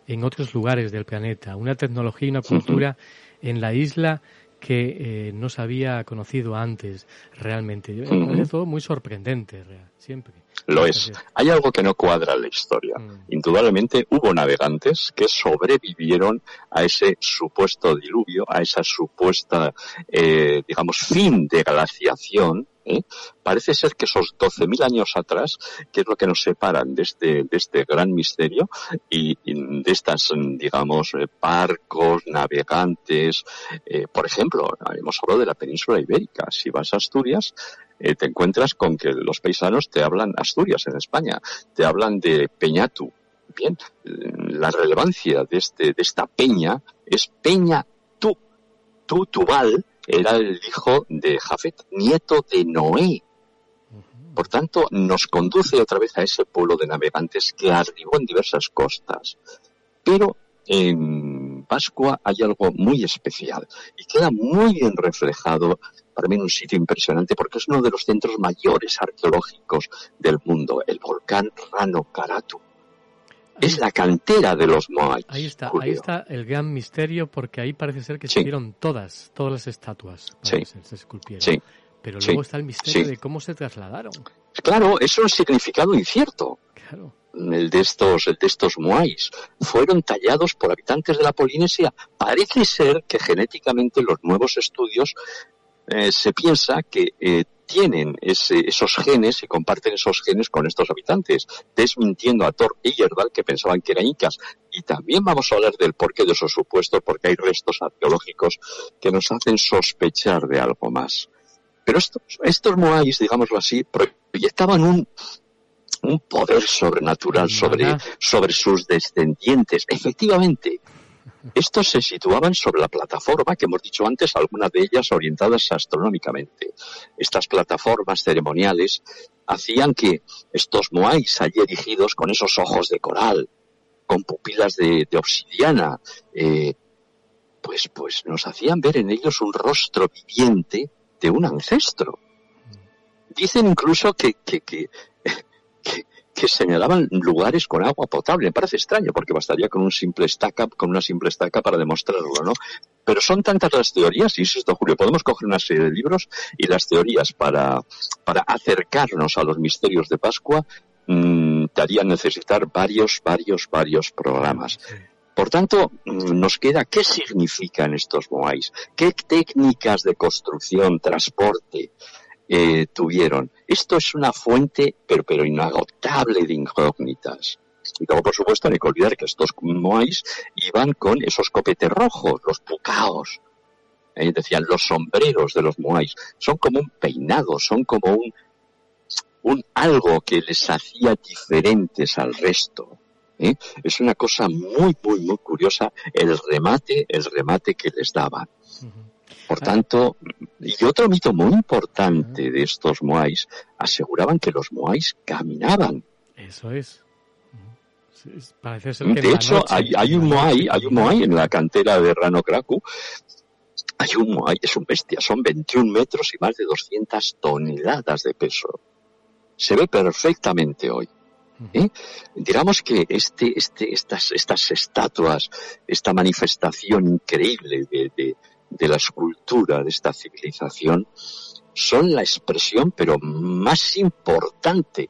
en otros lugares del planeta. Una tecnología y una cultura en la isla que eh, no se había conocido antes realmente. Me parece todo muy sorprendente, siempre. Lo es. Hay algo que no cuadra en la historia. Mm. Indudablemente hubo navegantes que sobrevivieron a ese supuesto diluvio, a esa supuesta, eh, digamos, fin de glaciación ¿eh? Parece ser que esos 12.000 años atrás, que es lo que nos separan de este, de este gran misterio y, de estas, digamos, eh, barcos, navegantes, eh, por ejemplo, hemos hablado de la península ibérica. Si vas a Asturias, te encuentras con que los paisanos te hablan Asturias en España, te hablan de Peñatu. Bien, la relevancia de, este, de esta peña es Peña Tú, Tú, Tubal, era el hijo de Jafet, nieto de Noé. Por tanto, nos conduce otra vez a ese pueblo de navegantes que arribó en diversas costas. Pero en Pascua hay algo muy especial y queda muy bien reflejado para mí en un sitio impresionante porque es uno de los centros mayores arqueológicos del mundo, el volcán Rano Karatu es la cantera de los Moai. Ahí está, ahí está el gran misterio porque ahí parece ser que se vieron todas, todas las estatuas. Sí. Se esculpieron. Sí. Pero luego está el misterio de cómo se trasladaron. Claro, es un significado incierto. Claro. El de estos, el de estos Moais. Fueron tallados por habitantes de la Polinesia. Parece ser que genéticamente los nuevos estudios eh, se piensa que eh, tienen esos genes y comparten esos genes con estos habitantes, desmintiendo a Thor y Yerdal que pensaban que eran incas. Y también vamos a hablar del porqué de esos supuestos, porque hay restos arqueológicos que nos hacen sospechar de algo más. Pero estos, estos Moais, digámoslo así, proyectaban un, un poder sobrenatural sobre, sobre sus descendientes. Efectivamente, estos se situaban sobre la plataforma que hemos dicho antes, algunas de ellas orientadas astronómicamente. Estas plataformas ceremoniales hacían que estos moais allí erigidos con esos ojos de coral, con pupilas de, obsidiana, eh, pues, pues nos hacían ver en ellos un rostro viviente de un ancestro. Dicen incluso que, que, que que señalaban lugares con agua potable. Me parece extraño porque bastaría con un simple estaca, con una simple estaca para demostrarlo, ¿no? Pero son tantas las teorías, y esto, Julio, podemos coger una serie de libros y las teorías para, para acercarnos a los misterios de Pascua mmm, te harían necesitar varios, varios, varios programas. Por tanto, mm, nos queda qué significan estos moais, qué técnicas de construcción, transporte, eh, tuvieron. Esto es una fuente, pero, pero inagotable de incógnitas. Y luego, por supuesto, no hay que olvidar que estos moais iban con esos copetes rojos, los pucaos. Eh, decían los sombreros de los moais. Son como un peinado, son como un, un algo que les hacía diferentes al resto. ¿eh? Es una cosa muy, muy, muy curiosa el remate, el remate que les daban. Por tanto, y otro mito muy importante de estos moais, aseguraban que los moais caminaban. Eso es. Parece ser que de hecho, hay, un moai, hay un moai en la cantera de Rano Kraku. Hay un moai, es un bestia, son 21 metros y más de 200 toneladas de peso. Se ve perfectamente hoy. ¿eh? Digamos que este, este, estas, estas estatuas, esta manifestación increíble de, de la escultura de esta civilización son la expresión, pero más importante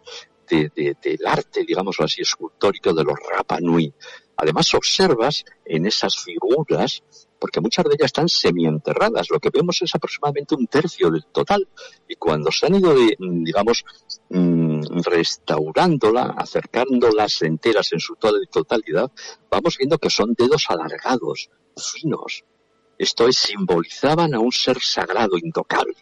del arte, digamos así, escultórico de los Rapa Nui. Además, observas en esas figuras, porque muchas de ellas están semienterradas, lo que vemos es aproximadamente un tercio del total. Y cuando se han ido, digamos, mm, restaurándola, acercándolas enteras en su totalidad, vamos viendo que son dedos alargados, finos, esto es, simbolizaban a un ser sagrado, intocable,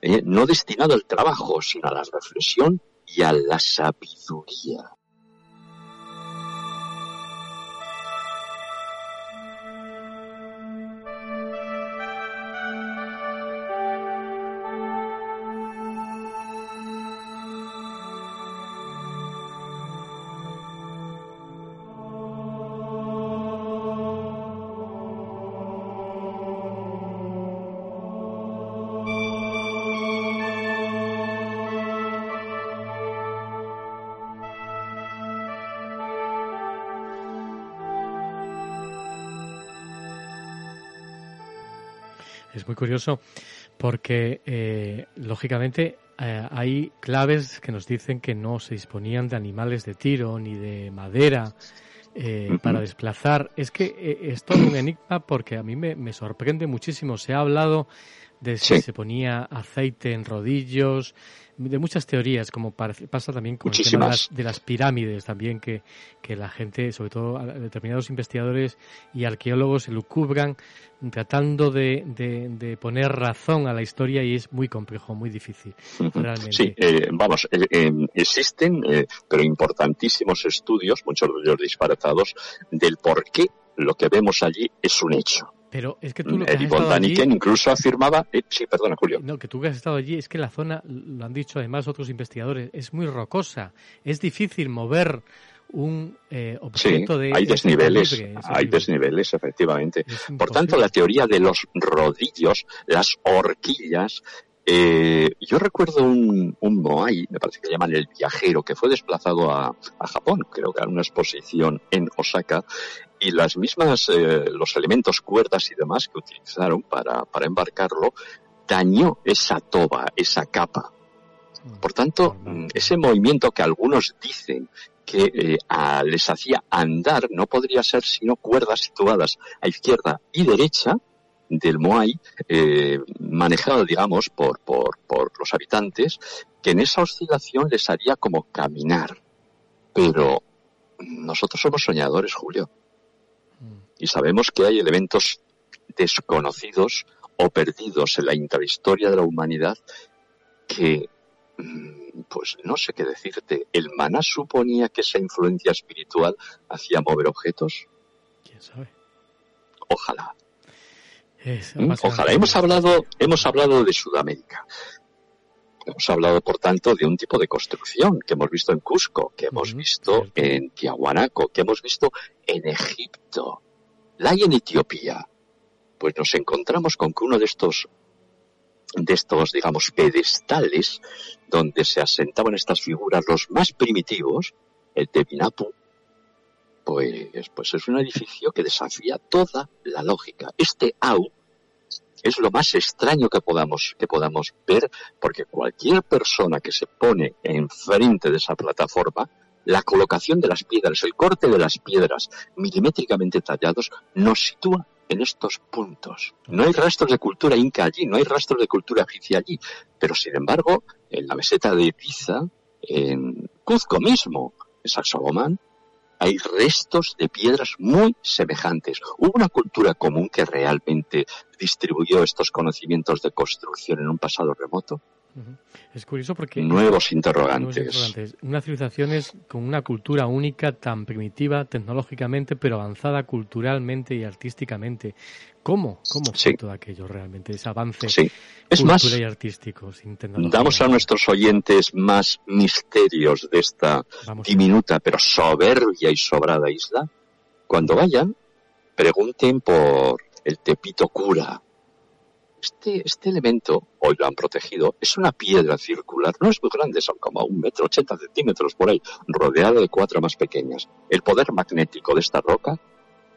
¿eh? no destinado al trabajo, sino a la reflexión y a la sabiduría. Curioso porque, eh, lógicamente, eh, hay claves que nos dicen que no se disponían de animales de tiro ni de madera eh, para desplazar. Es que es todo un enigma porque a mí me, me sorprende muchísimo. Se ha hablado de si se ponía aceite en rodillos, de muchas teorías, como pasa también con el tema de las, pirámides, también que, que, la gente, sobre todo determinados investigadores y arqueólogos, se lucubran tratando de, de, poner razón a la historia y es muy complejo, muy difícil. Realmente. Sí, eh, vamos, eh, eh, existen, pero importantísimos estudios, muchos de ellos disparatados, del por qué lo que vemos allí es un hecho. Pero es que tú lo que has estado allí, incluso afirmaba, eh, sí, perdona Julio. No, que tú que has estado allí es que la zona, lo han dicho además otros investigadores, es muy rocosa, es difícil mover un eh, objeto de hay desniveles, hay desniveles efectivamente. Por tanto, la teoría de los rodillos, las horquillas, eh, yo recuerdo un, un Moai, me parece que llaman el viajero, que fue desplazado a, a Japón, creo que a una exposición en Osaka, y las mismas, eh, los elementos, cuerdas y demás que utilizaron para, para embarcarlo, dañó esa toba, esa capa. Por tanto, mm, ese movimiento que algunos dicen que eh, les hacía andar no podría ser sino cuerdas situadas a izquierda y derecha del Moai, eh, manejado, digamos, por, por, por los habitantes, que en esa oscilación les haría como caminar. Pero nosotros somos soñadores, Julio y sabemos que hay elementos desconocidos o perdidos en la intrahistoria de la humanidad que, mm, pues no sé qué decirte, ¿el maná suponía que esa influencia espiritual hacía mover objetos? ¿Quién sabe? Ojalá. ¿Mm? Ojalá. Hemos hablado, hemos hablado de Sudamérica. Hemos hablado, por tanto, de un tipo de construcción que hemos visto en Cusco, que hemos visto en Tiahuanaco, que hemos visto en Egipto, la hay en Etiopía. Pues nos encontramos con que uno de estos, de estos, digamos, pedestales donde se asentaban estas figuras, los más primitivos, el de Binapu, pues, pues es un edificio que desafía toda la lógica. Este AU es lo más extraño que podamos, que podamos ver, porque cualquier persona que se pone enfrente de esa plataforma la colocación de las piedras, el corte de las piedras milimétricamente tallados, nos sitúa en estos puntos. No hay rastros de cultura inca allí, no hay rastros de cultura egipcia allí, pero sin embargo, en la meseta de Pisa, en Cuzco mismo, en Sacsayhuamán, hay restos de piedras muy semejantes. ¿Hubo una cultura común que realmente distribuyó estos conocimientos de construcción en un pasado remoto? Es curioso porque... Nuevos interrogantes. Una civilización es con una cultura única, tan primitiva tecnológicamente, pero avanzada culturalmente y artísticamente. ¿Cómo? ¿Cómo fue todo aquello realmente? Ese avance es más, y artístico Damos a nuestros oyentes más misterios de esta diminuta pero soberbia y sobrada isla. Cuando vayan, pregunten por el Tepito Cura, este, este elemento, hoy lo han protegido, es una piedra circular, no es muy grande, son como un metro ochenta centímetros por ahí, rodeada de cuatro más pequeñas. El poder magnético de esta roca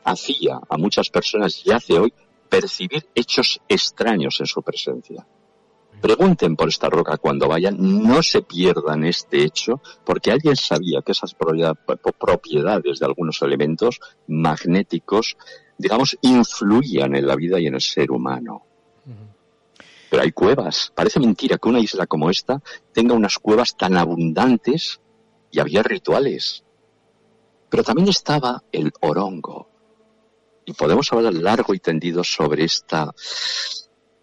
hacía a muchas personas y hace hoy percibir hechos extraños en su presencia. Pregunten por esta roca cuando vayan, no se pierdan este hecho, porque alguien sabía que esas propiedades de algunos elementos magnéticos, digamos, influían en la vida y en el ser humano. Pero hay cuevas. Parece mentira que una isla como esta tenga unas cuevas tan abundantes y había rituales. Pero también estaba el orongo. Y podemos hablar largo y tendido sobre esta,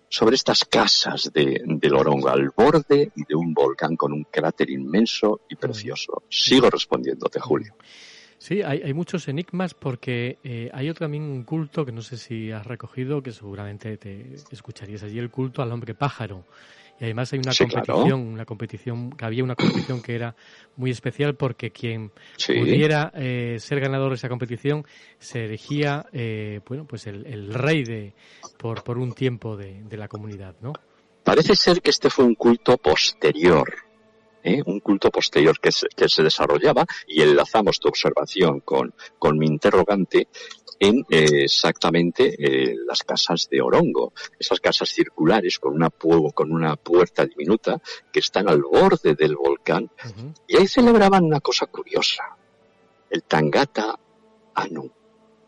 sobre estas casas de, del orongo al borde de un volcán con un cráter inmenso y precioso. Sigo respondiéndote, Julio. Sí, hay, hay muchos enigmas porque eh, hay otro también un culto que no sé si has recogido, que seguramente te escucharías allí, el culto al hombre pájaro. Y además hay una competición, una competición, que había una competición que era muy especial porque quien pudiera eh, ser ganador de esa competición se elegía, eh, bueno, pues el, el, rey de, por, por un tiempo de, de la comunidad, ¿no? Parece ser que este fue un culto posterior ¿eh? un culto posterior que se, que se, desarrollaba, y enlazamos tu observación con, con mi interrogante, en eh, exactamente eh, las casas de Orongo, esas casas circulares con una, con una puerta diminuta que están al borde del volcán. Y ahí celebraban una cosa curiosa, el Tangata Anu,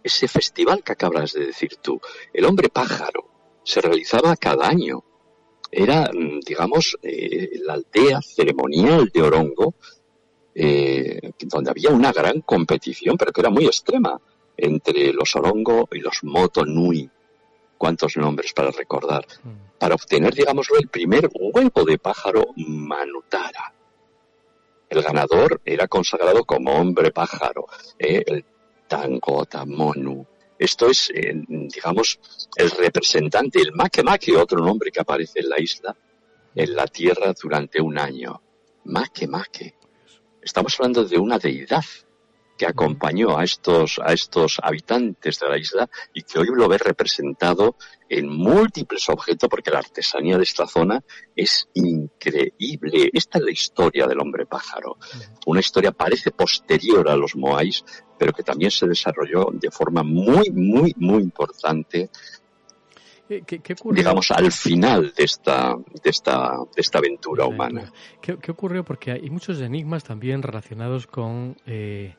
ese festival que acabas de decir tú, el hombre pájaro, se realizaba cada año. Era, mm, digamos, eh, la aldea ceremonial de Orongo, donde había una gran competición, pero que era muy extrema entre los Orongo y los Moto Nui. ¿Cuántos nombres para recordar? Mm. Para obtener, digámoslo, el primer huevo de pájaro Manutara. El ganador era consagrado como hombre pájaro, ¿eh? el Tangota Monu. Esto es, eh, digamos, el representante, el Makemake, otro nombre que aparece en la isla, en la tierra durante un año. Makemake. Estamos hablando de una deidad que acompañó a estos, a estos habitantes de la isla y que hoy lo ve representado en múltiples objetos porque la artesanía de esta zona es increíble. Esta es la historia del hombre pájaro. Una historia parece posterior a los Moais, pero que también se desarrolló de forma muy, muy, muy importante eh, digamos, al final de esta, de esta, de esta aventura humana. ¿Qué, ocurrió? Porque hay muchos enigmas también relacionados con eh,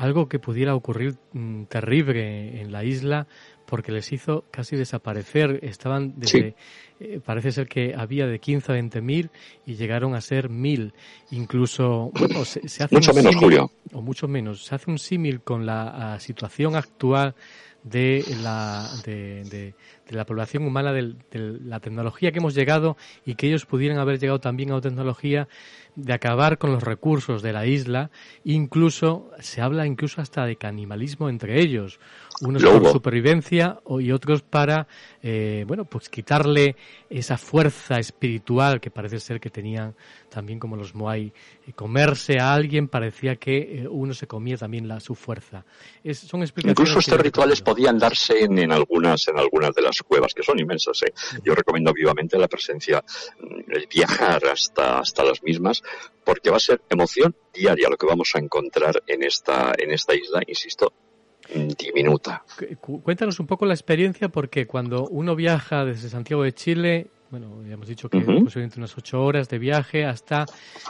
algo que pudiera ocurrir mm, terrible en la isla porque les hizo casi desaparecer. Estaban desde, eh, parece ser que había de 15 a 20 mil y llegaron a ser mil. Incluso, bueno, se, hace mucho menos, Julio. O mucho menos. Se hace un símil con la situación actual de la, de, de, la población humana, de, la tecnología que hemos llegado y que ellos pudieran haber llegado también a la tecnología de acabar con los recursos de la isla. Incluso se habla incluso hasta de canibalismo entre ellos, unos por supervivencia y otros para, eh, bueno, pues quitarle esa fuerza espiritual que parece ser que tenían también como los Moai. comerse a alguien parecía que eh, uno se comía también la, su fuerza. son Incluso estos rituales podían darse en, algunas en algunas de las cuevas que son inmensas. ¿eh? Yo recomiendo vivamente la presencia, mm, el viajar hasta hasta las mismas, porque va a ser emoción diaria lo que vamos a encontrar en esta en esta isla, insisto, diminuta. Cuéntanos un poco la experiencia, porque cuando uno viaja desde Santiago de Chile, bueno, ya hemos dicho que posiblemente unas ocho horas de viaje hasta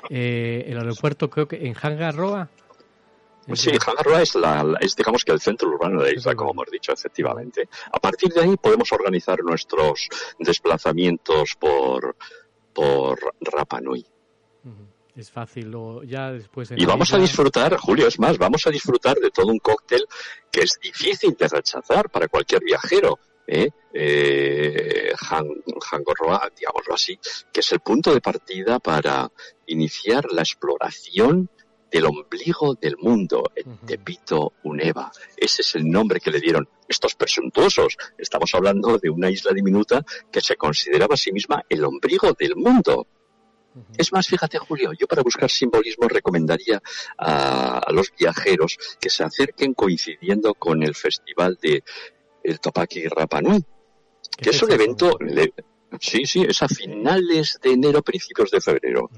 eh, el aeropuerto, creo que en Hangaroa. Sí, Hangaroa es, la, es, digamos que el centro urbano de la isla, como hemos dicho, efectivamente. A partir de ahí podemos organizar nuestros desplazamientos por, por Rapa Nui. Es fácil, ya después... y vamos a disfrutar, Julio, es más, vamos a disfrutar de todo un cóctel que es difícil de rechazar para cualquier viajero. ¿eh? Eh, digámoslo así, que es el punto de partida para iniciar la exploración del ombligo del mundo, el Tepito Uneva. Ese es el nombre que le dieron estos presuntuosos. Estamos hablando de una isla diminuta que se consideraba a sí misma el ombligo del mundo. Es más, fíjate Julio, yo para buscar simbolismo recomendaría a, los viajeros que se acerquen coincidiendo con el festival de el Topaki Rapanui, que es un evento, sí, sí, es a finales de enero, principios de febrero.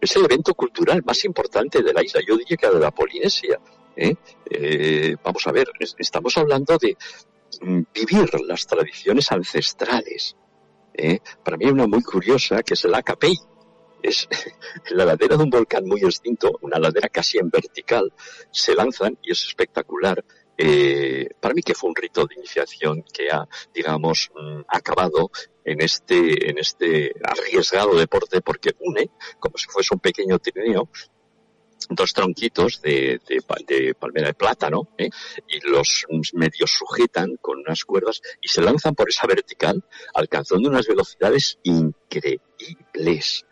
Es el evento cultural más importante de la isla, yo diría que de la Polinesia. ¿eh? Eh, vamos a ver, estamos hablando de mm, vivir las tradiciones ancestrales. ¿eh? Para mí hay una muy curiosa que es el Acapey es [LAUGHS] la ladera de un volcán muy extinto, una ladera casi en vertical, se lanzan y es espectacular. Para mí que fue un rito de iniciación que ha, digamos, mm, acabado en este, en este arriesgado deporte porque une, como si fuese un pequeño trineo, dos tronquitos de, de, palmera de plátano ¿eh? y los medios sujetan con unas cuerdas y se lanzan por esa vertical alcanzando unas velocidades increíbles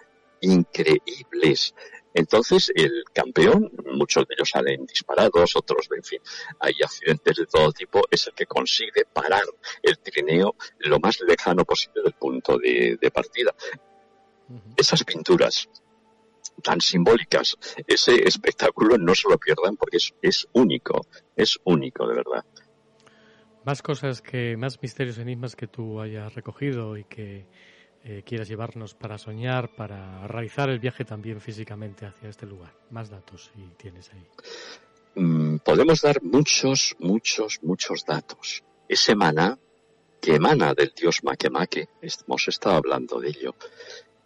increíbles. Entonces, el campeón, muchos de ellos salen disparados, otros, en fin, hay accidentes de todo tipo, es el que consigue parar el trineo lo más lejano posible del punto de, partida. Esas pinturas tan simbólicas, ese espectáculo no se lo pierdan porque es, es único, es único de verdad. Más cosas que, más misterios, enigmas que tú hayas recogido y que eh, quieras llevarnos para soñar, para realizar el viaje también físicamente hacia este lugar. Más datos si tienes ahí. Mm, podemos dar muchos, muchos, muchos datos. Ese maná que emana del dios Makemake, hemos estado hablando de ello,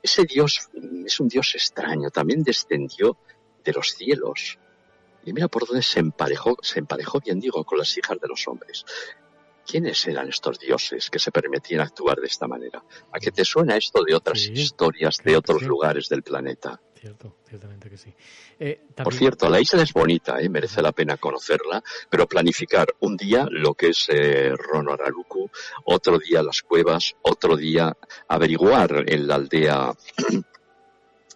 ese dios es un dios extraño, también descendió de los cielos. Y mira por dónde se emparejó, se emparejó, bien digo, con las hijas de los hombres. ¿Quiénes eran estos dioses que se permitían actuar de esta manera? ¿A qué te suena esto de otras historias de otros lugares del planeta? Cierto, ciertamente que sí. Eh, por cierto, la isla es bonita, ¿eh? merece la pena conocerla, pero planificar un día lo que es eh, Ronoraruku, otro día las cuevas, otro día averiguar en la aldea [CLEARS THROAT]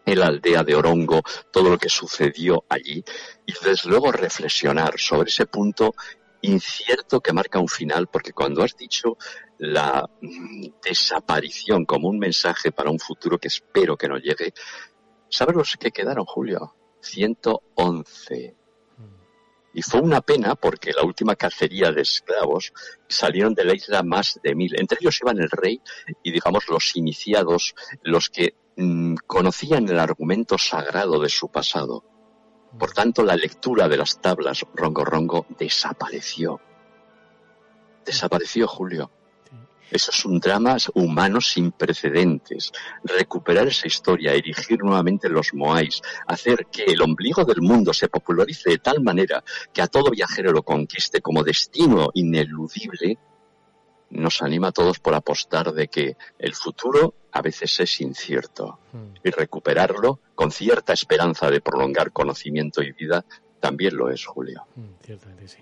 en la aldea de Orongo, todo lo que sucedió allí y desde luego reflexionar sobre ese punto incierto que marca un final, porque cuando has dicho la mm, desaparición como un mensaje para un futuro que espero que no llegue, ¿sabes los que quedaron, Julio? 111. Y fue una pena porque la última cacería de esclavos salieron de la isla más de mil. Entre ellos iban el rey y, digamos, los iniciados, los que mm, conocían el argumento sagrado de su pasado. Por tanto, la lectura de las tablas Rongo Rongo desapareció. Desapareció, Julio. Eso es un drama humano sin precedentes. Recuperar esa historia, erigir nuevamente los Moais, hacer que el ombligo del mundo se popularice de tal manera que a todo viajero lo conquiste como destino ineludible, nos anima a todos por apostar de que el futuro a veces es incierto hmm. y recuperarlo con cierta esperanza de prolongar conocimiento y vida también lo es, Julio. Hmm, ciertamente, sí.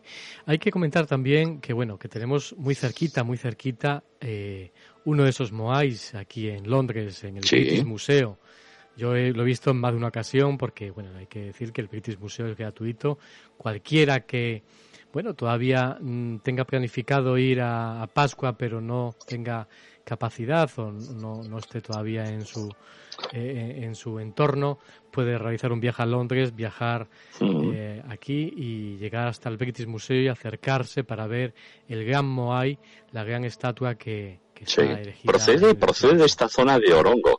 Hay que comentar también que, bueno, que tenemos muy cerquita, muy cerquita, eh, uno de esos Moais aquí en Londres, en el British Museo. Yo lo he visto en más de una ocasión porque, bueno, hay que decir que el British Museo es gratuito. Cualquiera que bueno, todavía mm, tenga planificado ir a, Pascua, pero no tenga capacidad o no, no esté todavía en su eh, en su entorno, puede realizar un viaje a Londres, viajar eh, aquí y llegar hasta el British Museum y acercarse para ver el gran Moai, la gran estatua que, sí. Procede, procede de esta zona de Orongo.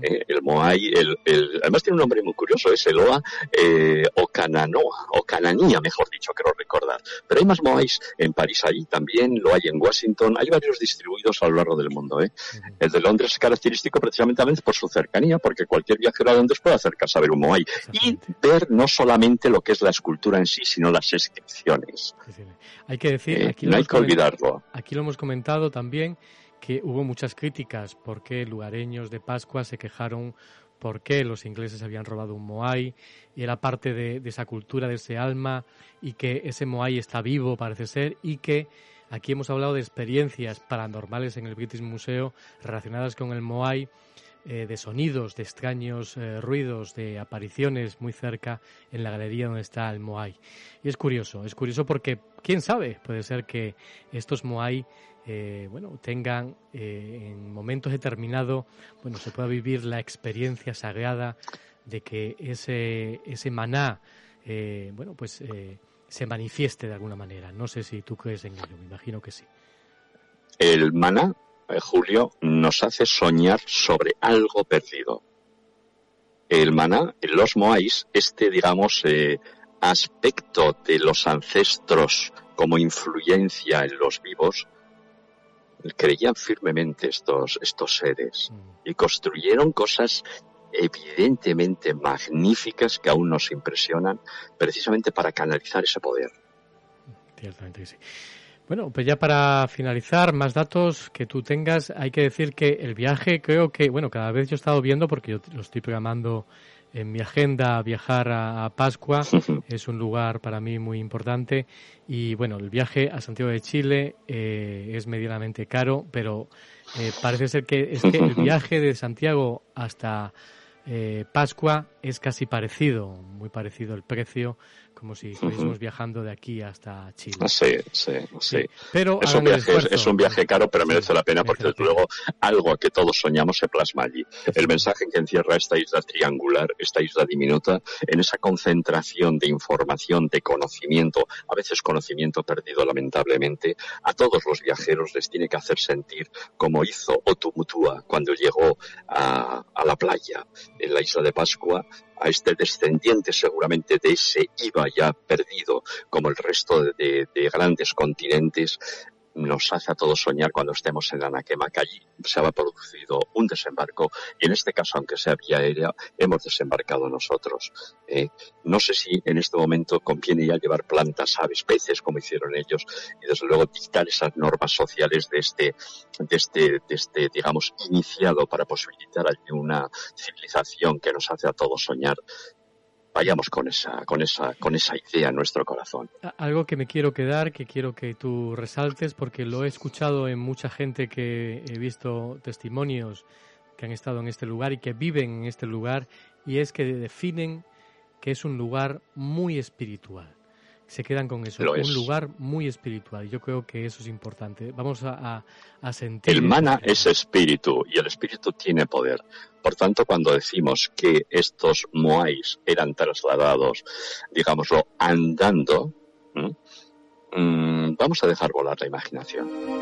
Eh, el Moai, el, el, además tiene un nombre muy curioso, es el Oa eh, Ocananoa, Ocananía, mejor dicho, quiero recordar. Pero hay más Moais en París ahí también, lo hay en Washington, hay varios distribuidos a lo largo del mundo. ¿eh? El de Londres es característico precisamente por su cercanía, porque cualquier viajero a Londres puede acercarse a ver un Moai y ver no solamente lo que es la escultura en sí, sino las inscripciones. Hay que decir, eh, no hay que olvidarlo. Aquí lo hemos comentado también que hubo muchas críticas porque lugareños de Pascua se quejaron porque los ingleses habían robado un Moai y era parte de, esa cultura, de ese alma y que ese Moai está vivo, parece ser, y que aquí hemos hablado de experiencias paranormales en el British Museo relacionadas con el Moai, eh, de sonidos, de extraños eh, ruidos, de apariciones muy cerca en la galería donde está el Moai. Y es curioso, es curioso porque, quién sabe, puede ser que estos Moai eh, bueno, tengan eh, en momentos determinados, bueno, se pueda vivir la experiencia sagrada de que ese, ese maná, eh, bueno, pues se manifieste de alguna manera. No sé si tú crees en ello, me imagino que sí. El maná, Julio, nos hace soñar sobre algo perdido. El maná, los moais, este, digamos, aspecto de los ancestros como influencia en los vivos, creían firmemente estos, estos seres mm. y construyeron cosas evidentemente magníficas que aún nos impresionan precisamente para canalizar ese poder. Ciertamente sí. Bueno, pues ya para finalizar, más datos que tú tengas, hay que decir que el viaje creo que, bueno, cada vez yo he estado viendo, porque yo lo estoy programando en mi agenda viajar a, Pascua. [LAUGHS] Es un lugar para mí muy importante. Y bueno el viaje a Santiago de Chile eh, es medianamente caro pero eh, parece ser que es que el [LAUGHS] viaje de Santiago hasta eh, Pascua es casi parecido muy parecido el precio como si estuviésemos viajando de aquí hasta Chile. Sí, sí, sí. Pero es un, viaje, es un viaje caro, pero merece la pena porque luego algo que todos soñamos se plasma allí. El mensaje que encierra esta isla triangular, esta isla diminuta, en esa concentración de información, de conocimiento, a veces conocimiento perdido lamentablemente, a todos los viajeros les tiene que hacer sentir como hizo Otumutua cuando llegó a, a la playa. en la isla de Pascua, a este descendiente seguramente de ese IVA ya perdido, como el resto de, de grandes continentes, nos hace a todos soñar cuando estemos en Anaquema, que allí se ha producido un desembarco y en este caso, aunque sea vía aérea, hemos desembarcado nosotros. Eh, no sé si en este momento conviene ya llevar plantas, aves, peces, como hicieron ellos, y desde luego dictar esas normas sociales de este, de este, de este digamos, iniciado para posibilitar allí una civilización que nos hace a todos soñar vayamos con esa, con esa, con esa idea en nuestro corazón. Algo que me quiero quedar, que quiero que tú resaltes, porque lo he escuchado en mucha gente que he visto testimonios que han estado en este lugar y que viven en este lugar, y es que definen que es un lugar muy espiritual se quedan con eso. un lugar muy espiritual. Yo creo que eso es importante. Vamos a, sentir. El mana es espíritu y el espíritu tiene poder. Por tanto, cuando decimos que estos moais eran trasladados, digámoslo, andando, mm, vamos a dejar volar la imaginación.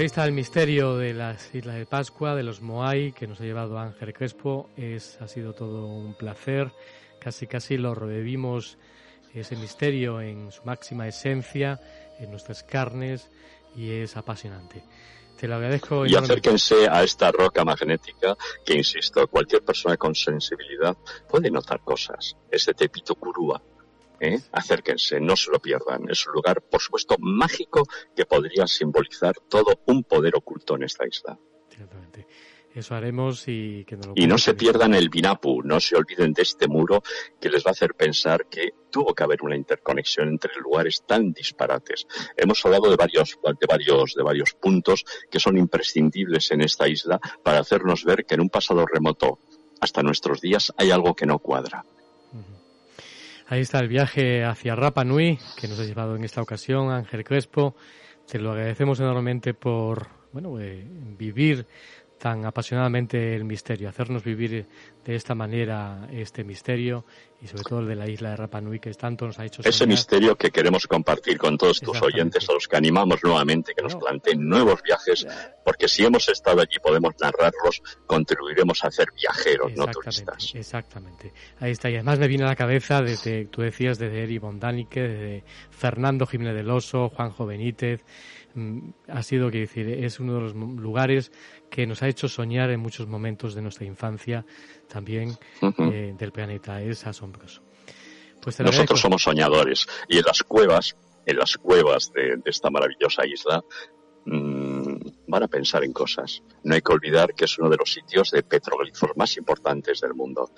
Ahí está el misterio de las Islas de Pascua, de los Moai, que nos ha llevado Ángel Crespo. Es, ha sido todo un placer. Casi, casi lo revivimos ese misterio en su máxima esencia, en nuestras carnes, y es apasionante. Te lo agradezco. Y acérquense a esta roca magnética que, insisto, cualquier persona con sensibilidad puede notar cosas. Ese tepito curúa ¿eh? acérquense, no se lo pierdan. Es un lugar, por supuesto, mágico que podría simbolizar todo un poder oculto en esta isla. Ciertamente. Eso haremos y que Y no se pierdan el Binapu, no se olviden de este muro que les va a hacer pensar que tuvo que haber una interconexión entre lugares tan disparates. Hemos hablado de varios, de varios, de varios puntos que son imprescindibles en esta isla para hacernos ver que en un pasado remoto hasta nuestros días hay algo que no cuadra. Ahí está el viaje hacia Rapa Nui que nos ha llevado en esta ocasión Ángel Crespo. Te lo agradecemos enormemente por bueno, eh, vivir tan apasionadamente el misterio, hacernos vivir de esta manera este misterio y sobre todo el de la isla de Rapa Nui que tanto nos ha hecho Ese misterio que queremos compartir con todos tus oyentes, a los que animamos nuevamente que nos planteen nuevos viajes, porque si hemos estado allí podemos narrarlos, contribuiremos a ser viajeros, no turistas. Exactamente. Ahí está. Y además me viene a la cabeza desde, tú decías, desde Eri Bondánique, desde Fernando Jiménez del Oso, Juanjo Benítez, ha sido, que decir, es uno de los lugares que nos ha hecho soñar en muchos momentos de nuestra infancia también eh, del planeta. Es asombroso. Pues Nosotros somos soñadores y en las cuevas, en las cuevas de esta maravillosa isla, Mm, van a pensar en cosas. No hay que olvidar que es uno de los sitios de petroglifos más importantes del mundo,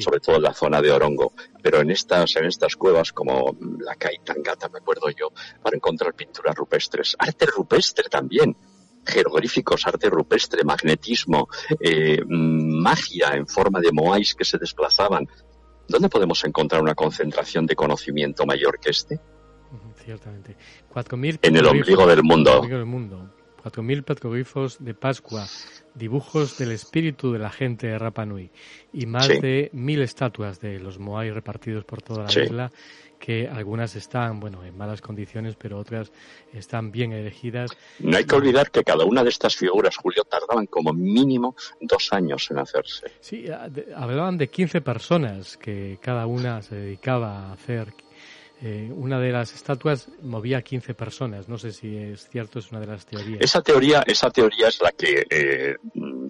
sobre todo en la zona de Orongo. Pero en estas, en estas cuevas, como la Caitangata, me acuerdo yo, van a encontrar pinturas rupestres, arte rupestre también, jeroglíficos, arte rupestre, magnetismo, eh, magia en forma de moais que se desplazaban. ¿Dónde podemos encontrar una concentración de conocimiento mayor que este? ciertamente. en el ombligo del mundo. 4.000 petroglifos de Pascua, dibujos del espíritu de la gente de Rapa Nui y más de mil estatuas de los Moai repartidos por toda la isla, que algunas están, bueno, en malas condiciones, pero otras están bien elegidas. No hay que olvidar que cada una de estas figuras, Julio, tardaban como mínimo dos años en hacerse. Sí, hablaban de 15 personas que cada una se dedicaba a hacer eh, una de las estatuas movía a 15 personas. No sé si es cierto, es una de las teorías. Esa teoría, esa teoría es la que eh,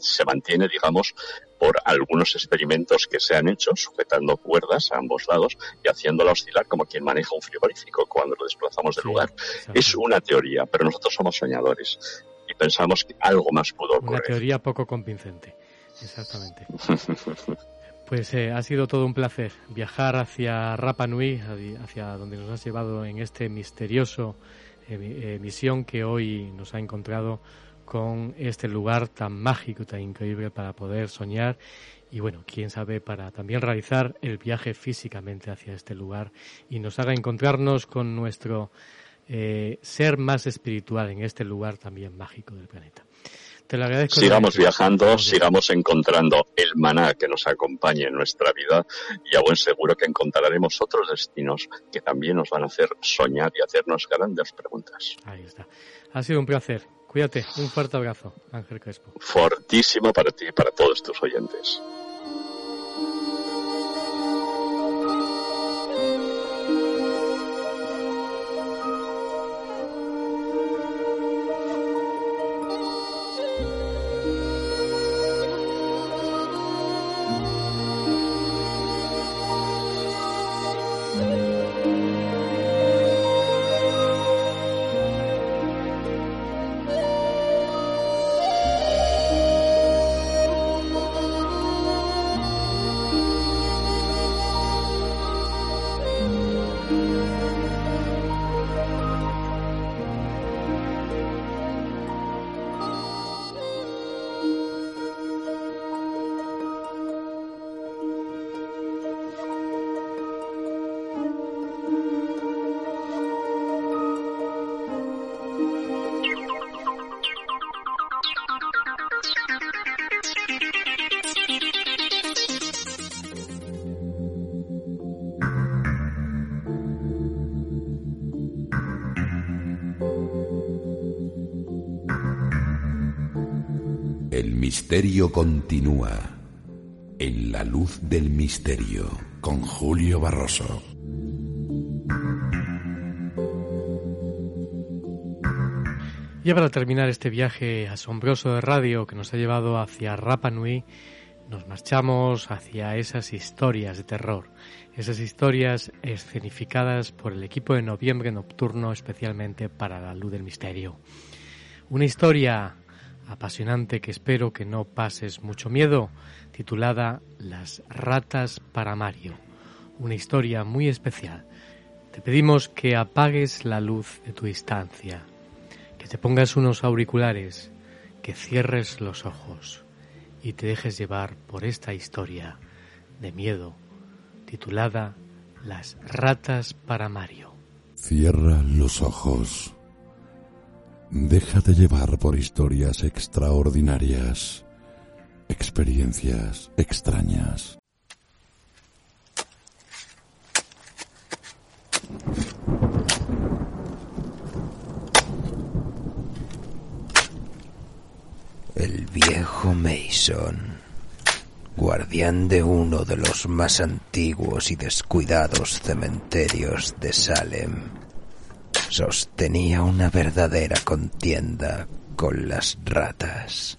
se mantiene, digamos, por algunos experimentos que se han hecho, sujetando cuerdas a ambos lados y haciéndola oscilar como quien maneja un frigorífico cuando lo desplazamos del lugar. Es una teoría, pero nosotros somos soñadores y pensamos que algo más pudo ocurrir. Una teoría poco convincente. Exactamente. [LAUGHS] Pues eh, ha sido todo un placer viajar hacia Rapa Nui, hacia donde nos has llevado en este misterioso eh, eh, misión que hoy nos ha encontrado con este lugar tan mágico, tan increíble para poder soñar y bueno, quién sabe, para también realizar el viaje físicamente hacia este lugar y nos haga encontrarnos con nuestro eh, ser más espiritual en este lugar también mágico del planeta. Te lo agradezco. Sigamos viajando, sigamos encontrando el maná que nos acompañe en nuestra vida y a buen seguro que encontraremos otros destinos que también nos van a hacer soñar y hacernos grandes preguntas. Ahí está. Ha sido un placer. Cuídate. Un fuerte abrazo, Ángel Crespo. Fortísimo para ti y para todos tus oyentes. Continúa en la luz del misterio con Julio Barroso. Y para terminar este viaje asombroso de radio que nos ha llevado hacia Rapa Nui, nos marchamos hacia esas historias de terror, esas historias escenificadas por el equipo de Noviembre Nocturno especialmente para la luz del misterio. Una historia apasionante que espero que no pases mucho miedo, titulada Las ratas para Mario, una historia muy especial. Te pedimos que apagues la luz de tu distancia, que te pongas unos auriculares, que cierres los ojos y te dejes llevar por esta historia de miedo, titulada Las ratas para Mario. Cierra los ojos. Déjate llevar por historias extraordinarias, experiencias extrañas. El viejo Mason, guardián de uno de los más antiguos y descuidados cementerios de Salem, sostenía una verdadera contienda con las ratas.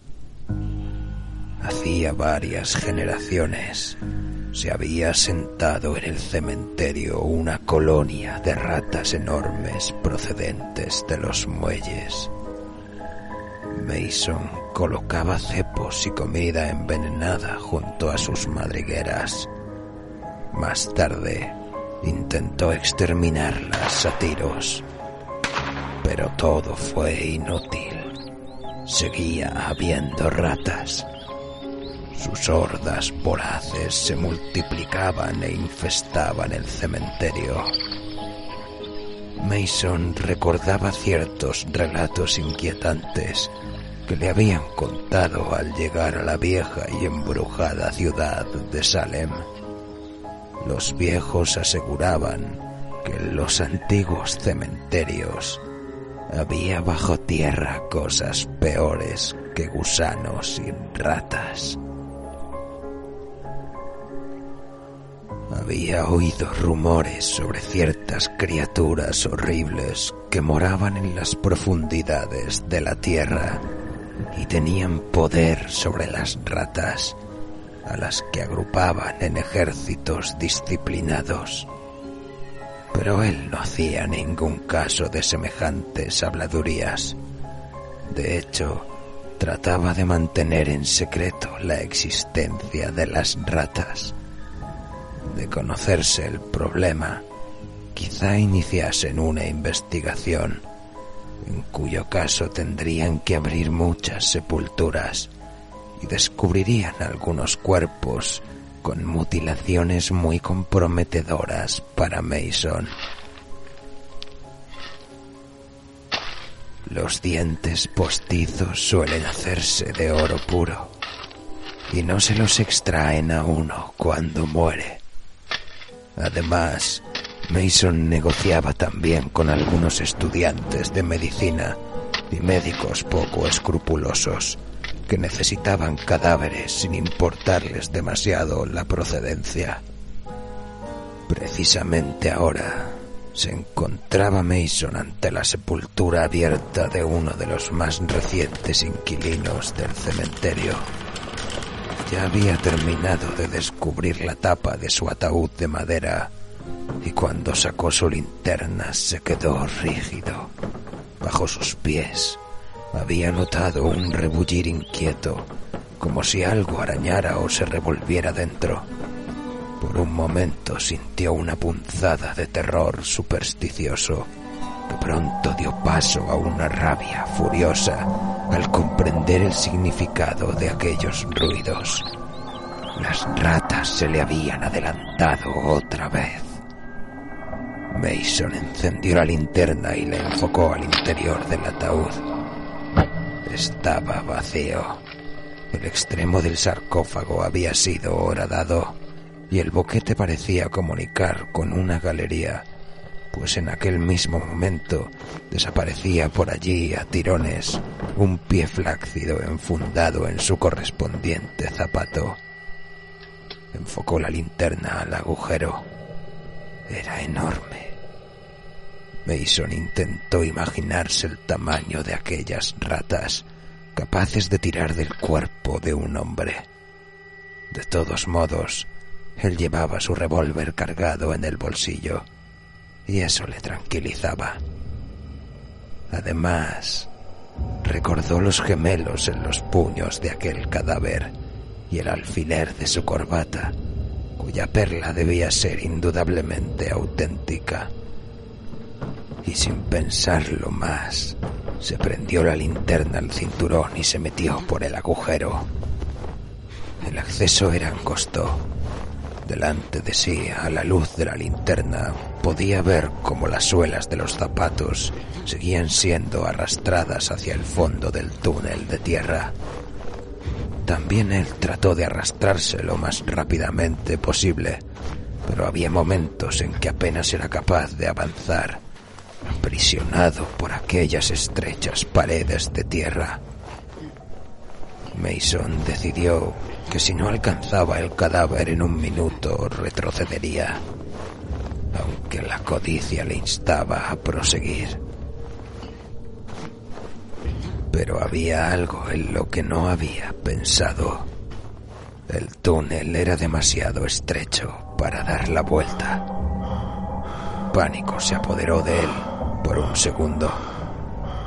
Hacía varias generaciones se había sentado en el cementerio una colonia de ratas enormes procedentes de los muelles. Mason colocaba cepos y comida envenenada junto a sus madrigueras. Más tarde intentó exterminarlas a tiros pero todo fue inútil. Seguía habiendo ratas. Sus hordas voraces se multiplicaban e infestaban el cementerio. Mason recordaba ciertos relatos inquietantes que le habían contado al llegar a la vieja y embrujada ciudad de Salem. Los viejos aseguraban que en los antiguos cementerios había bajo tierra cosas peores que gusanos y ratas. Había oído rumores sobre ciertas criaturas horribles que moraban en las profundidades de la tierra y tenían poder sobre las ratas, a las que agrupaban en ejércitos disciplinados pero él no hacía ningún caso de semejantes habladurías. De hecho, trataba de mantener en secreto la existencia de las ratas. De conocerse el problema, quizá iniciasen una investigación, en cuyo caso tendrían que abrir muchas sepulturas y descubrirían algunos cuerpos con mutilaciones muy comprometedoras para Mason. Los dientes postizos suelen hacerse de oro puro y no se los extraen a uno cuando muere. Además, Mason negociaba también con algunos estudiantes de medicina y médicos poco escrupulosos que necesitaban cadáveres sin importarles demasiado la procedencia. Precisamente ahora se encontraba Mason ante la sepultura abierta de uno de los más recientes inquilinos del cementerio. Ya había terminado de descubrir la tapa de su ataúd de madera y cuando sacó su linterna se quedó rígido. Bajo sus pies había notado un rebullir inquieto, como si algo arañara o se revolviera dentro. Por un momento sintió una punzada de terror supersticioso, que pronto dio paso a una rabia furiosa al comprender el significado de aquellos ruidos. Las ratas se le habían adelantado otra vez. Mason encendió la linterna y la enfocó al interior del ataúd. Estaba vacío. El extremo del sarcófago había sido horadado y el boquete parecía comunicar con una galería, pues en aquel mismo momento desaparecía por allí a tirones un pie flácido enfundado en su correspondiente zapato. Enfocó la linterna al agujero. Era enorme. Mason intentó imaginarse el tamaño de aquellas ratas capaces de tirar del cuerpo de un hombre. De todos modos, él llevaba su revólver cargado en el bolsillo y eso le tranquilizaba. Además, recordó los gemelos en los puños de aquel cadáver y el alfiler de su corbata, cuya perla debía ser indudablemente auténtica y sin pensarlo más, se prendió la linterna al cinturón y se metió por el agujero. El acceso era angosto. Delante de sí, a la luz de la linterna, podía ver cómo las suelas de los zapatos seguían siendo arrastradas hacia el fondo del túnel de tierra. También él trató de arrastrarse lo más rápidamente posible, pero había momentos en que apenas era capaz de avanzar aprisionado por aquellas estrechas paredes de tierra. Mason decidió que si no alcanzaba el cadáver en un minuto retrocedería, aunque la codicia le instaba a proseguir. Pero había algo en lo que no había pensado. El túnel era demasiado estrecho para dar la vuelta. Pánico se apoderó de él por un segundo,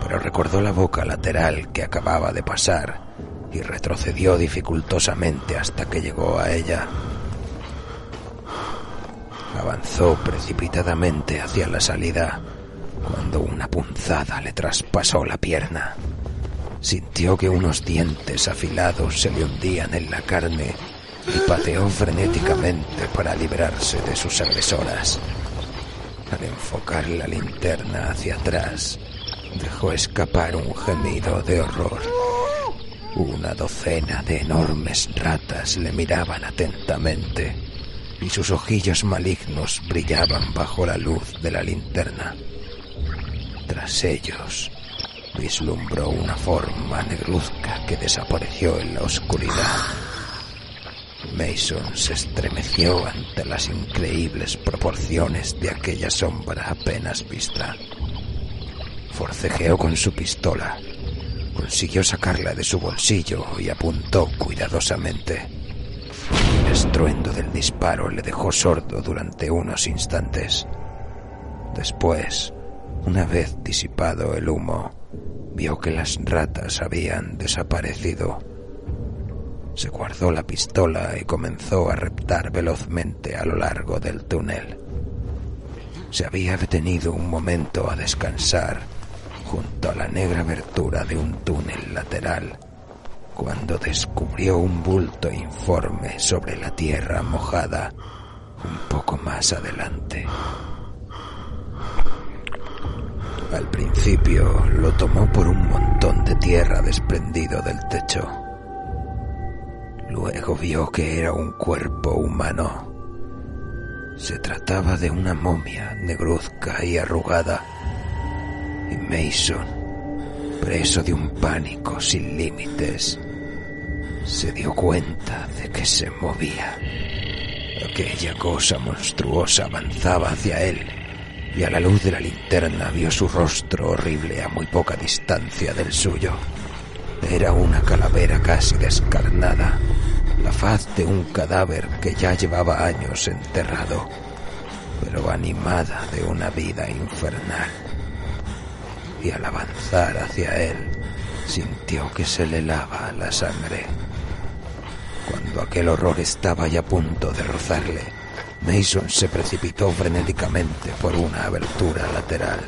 pero recordó la boca lateral que acababa de pasar y retrocedió dificultosamente hasta que llegó a ella. Avanzó precipitadamente hacia la salida cuando una punzada le traspasó la pierna. Sintió que unos dientes afilados se le hundían en la carne y pateó frenéticamente para librarse de sus agresoras. Al enfocar la linterna hacia atrás, dejó escapar un gemido de horror. Una docena de enormes ratas le miraban atentamente y sus ojillos malignos brillaban bajo la luz de la linterna. Tras ellos, vislumbró una forma negruzca que desapareció en la oscuridad. Mason se estremeció ante las increíbles proporciones de aquella sombra apenas vista. Forcejeó con su pistola, consiguió sacarla de su bolsillo y apuntó cuidadosamente. El estruendo del disparo le dejó sordo durante unos instantes. Después, una vez disipado el humo, vio que las ratas habían desaparecido se guardó la pistola y comenzó a reptar velozmente a lo largo del túnel. Se había detenido un momento a descansar junto a la negra abertura de un túnel lateral cuando descubrió un bulto informe sobre la tierra mojada un poco más adelante. Al principio lo tomó por un montón de tierra desprendido del techo. Luego vio que era un cuerpo humano. Se trataba de una momia negruzca y arrugada. Y Mason, preso de un pánico sin límites, se dio cuenta de que se movía. Aquella cosa monstruosa avanzaba hacia él y a la luz de la linterna vio su rostro horrible a muy poca distancia del suyo. Era una calavera casi descarnada, la faz de un cadáver que ya llevaba años enterrado, pero animada de una vida infernal. Y al avanzar hacia él, sintió que se le lava la sangre. Cuando aquel horror estaba ya a punto de rozarle, Mason se precipitó frenéticamente por una abertura lateral,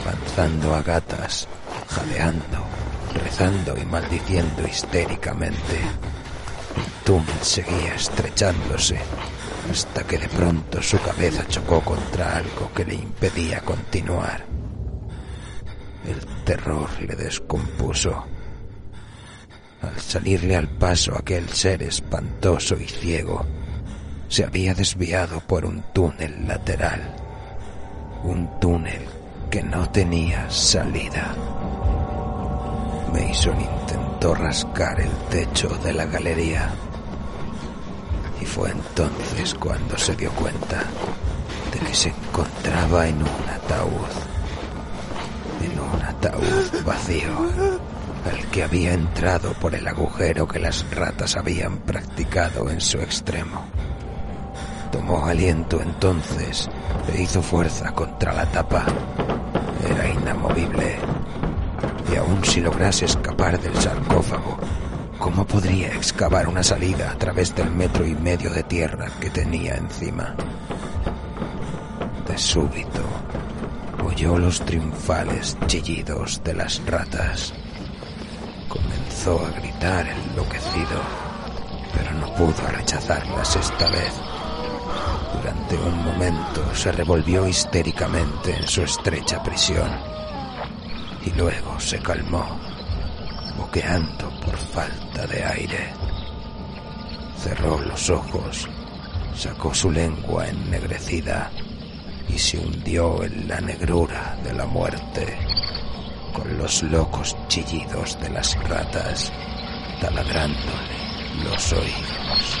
avanzando a gatas, jadeando, rezando y maldiciendo histéricamente. Túnel seguía estrechándose hasta que de pronto su cabeza chocó contra algo que le impedía continuar. El terror le descompuso. Al salirle al paso aquel ser espantoso y ciego, se había desviado por un túnel lateral. Un túnel que no tenía salida. Mason intentó rascar el techo de la galería. Y fue entonces cuando se dio cuenta de que se encontraba en un ataúd. En un ataúd vacío al que había entrado por el agujero que las ratas habían practicado en su extremo. Tomó aliento entonces e hizo fuerza contra la tapa. Era inamovible. Y aun si lograse escapar del sarcófago, ¿cómo podría excavar una salida a través del metro y medio de tierra que tenía encima? De súbito, oyó los triunfales chillidos de las ratas. Comenzó a gritar enloquecido, pero no pudo rechazarlas esta vez. Durante un momento se revolvió histéricamente en su estrecha prisión y luego se calmó, boqueando por falta de aire. Cerró los ojos, sacó su lengua ennegrecida y se hundió en la negrura de la muerte con los locos chillidos de las ratas taladrándole los oídos.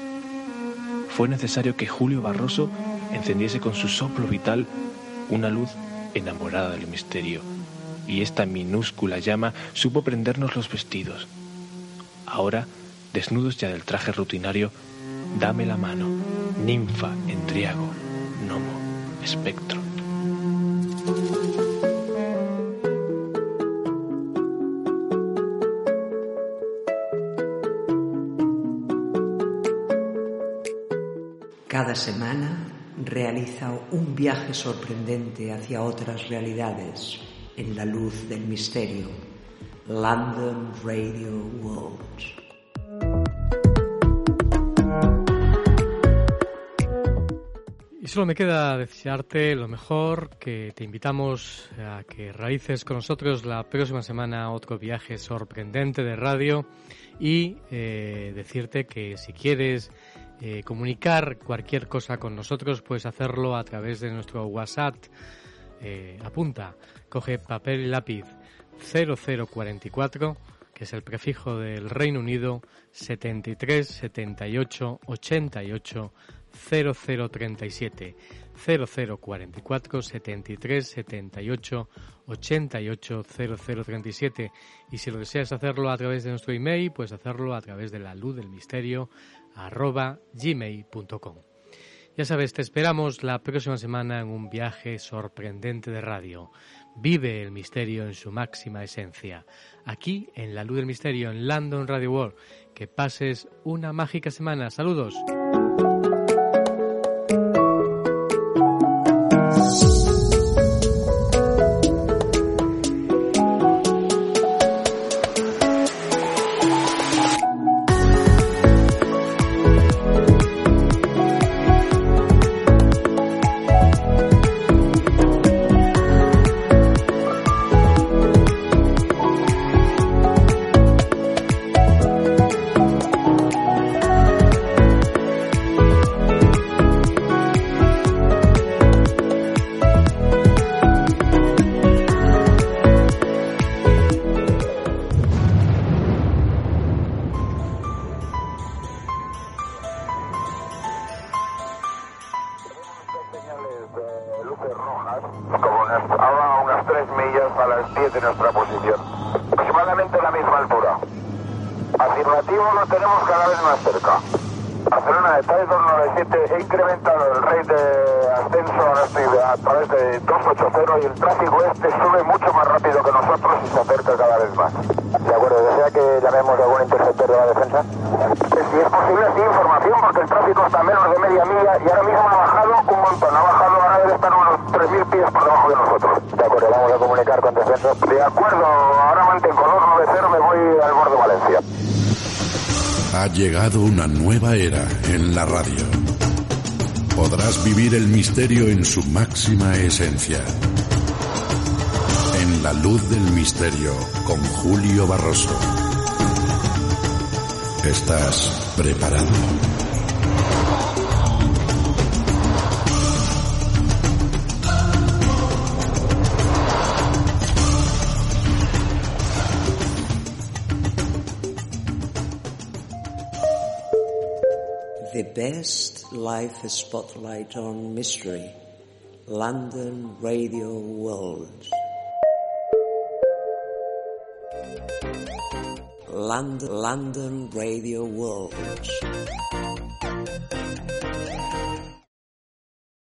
fue necesario que Julio Barroso encendiese con su soplo vital una luz enamorada del misterio, y esta minúscula llama supo prendernos los vestidos. Ahora, desnudos ya del traje rutinario, dame la mano, ninfa, endriago, gnomo, espectro. Cada semana realiza un viaje sorprendente hacia otras realidades en la luz del misterio. London Radio World. Y solo me queda desearte lo mejor, que te invitamos a que realices con nosotros la próxima semana otro viaje sorprendente de radio y eh, decirte que si quieres eh, comunicar cualquier cosa con nosotros puedes hacerlo a través de nuestro WhatsApp. Eh, apunta, coge papel y lápiz 0044 que es el prefijo del Reino Unido 73 78 88 0037 0044 73 78 88 0037 y si lo deseas hacerlo a través de nuestro email puedes hacerlo a través de la luz del misterio arroba gmail.com ya sabes, te esperamos la próxima semana en un viaje sorprendente de radio. Vive el misterio en su máxima esencia. Aquí en La Luz del Misterio, en London Radio World. Que pases una mágica semana. Saludos. Su máxima esencia. En la luz del misterio con Julio Barroso. ¿Estás preparado? best life spotlight on mystery, London Radio World. London, London.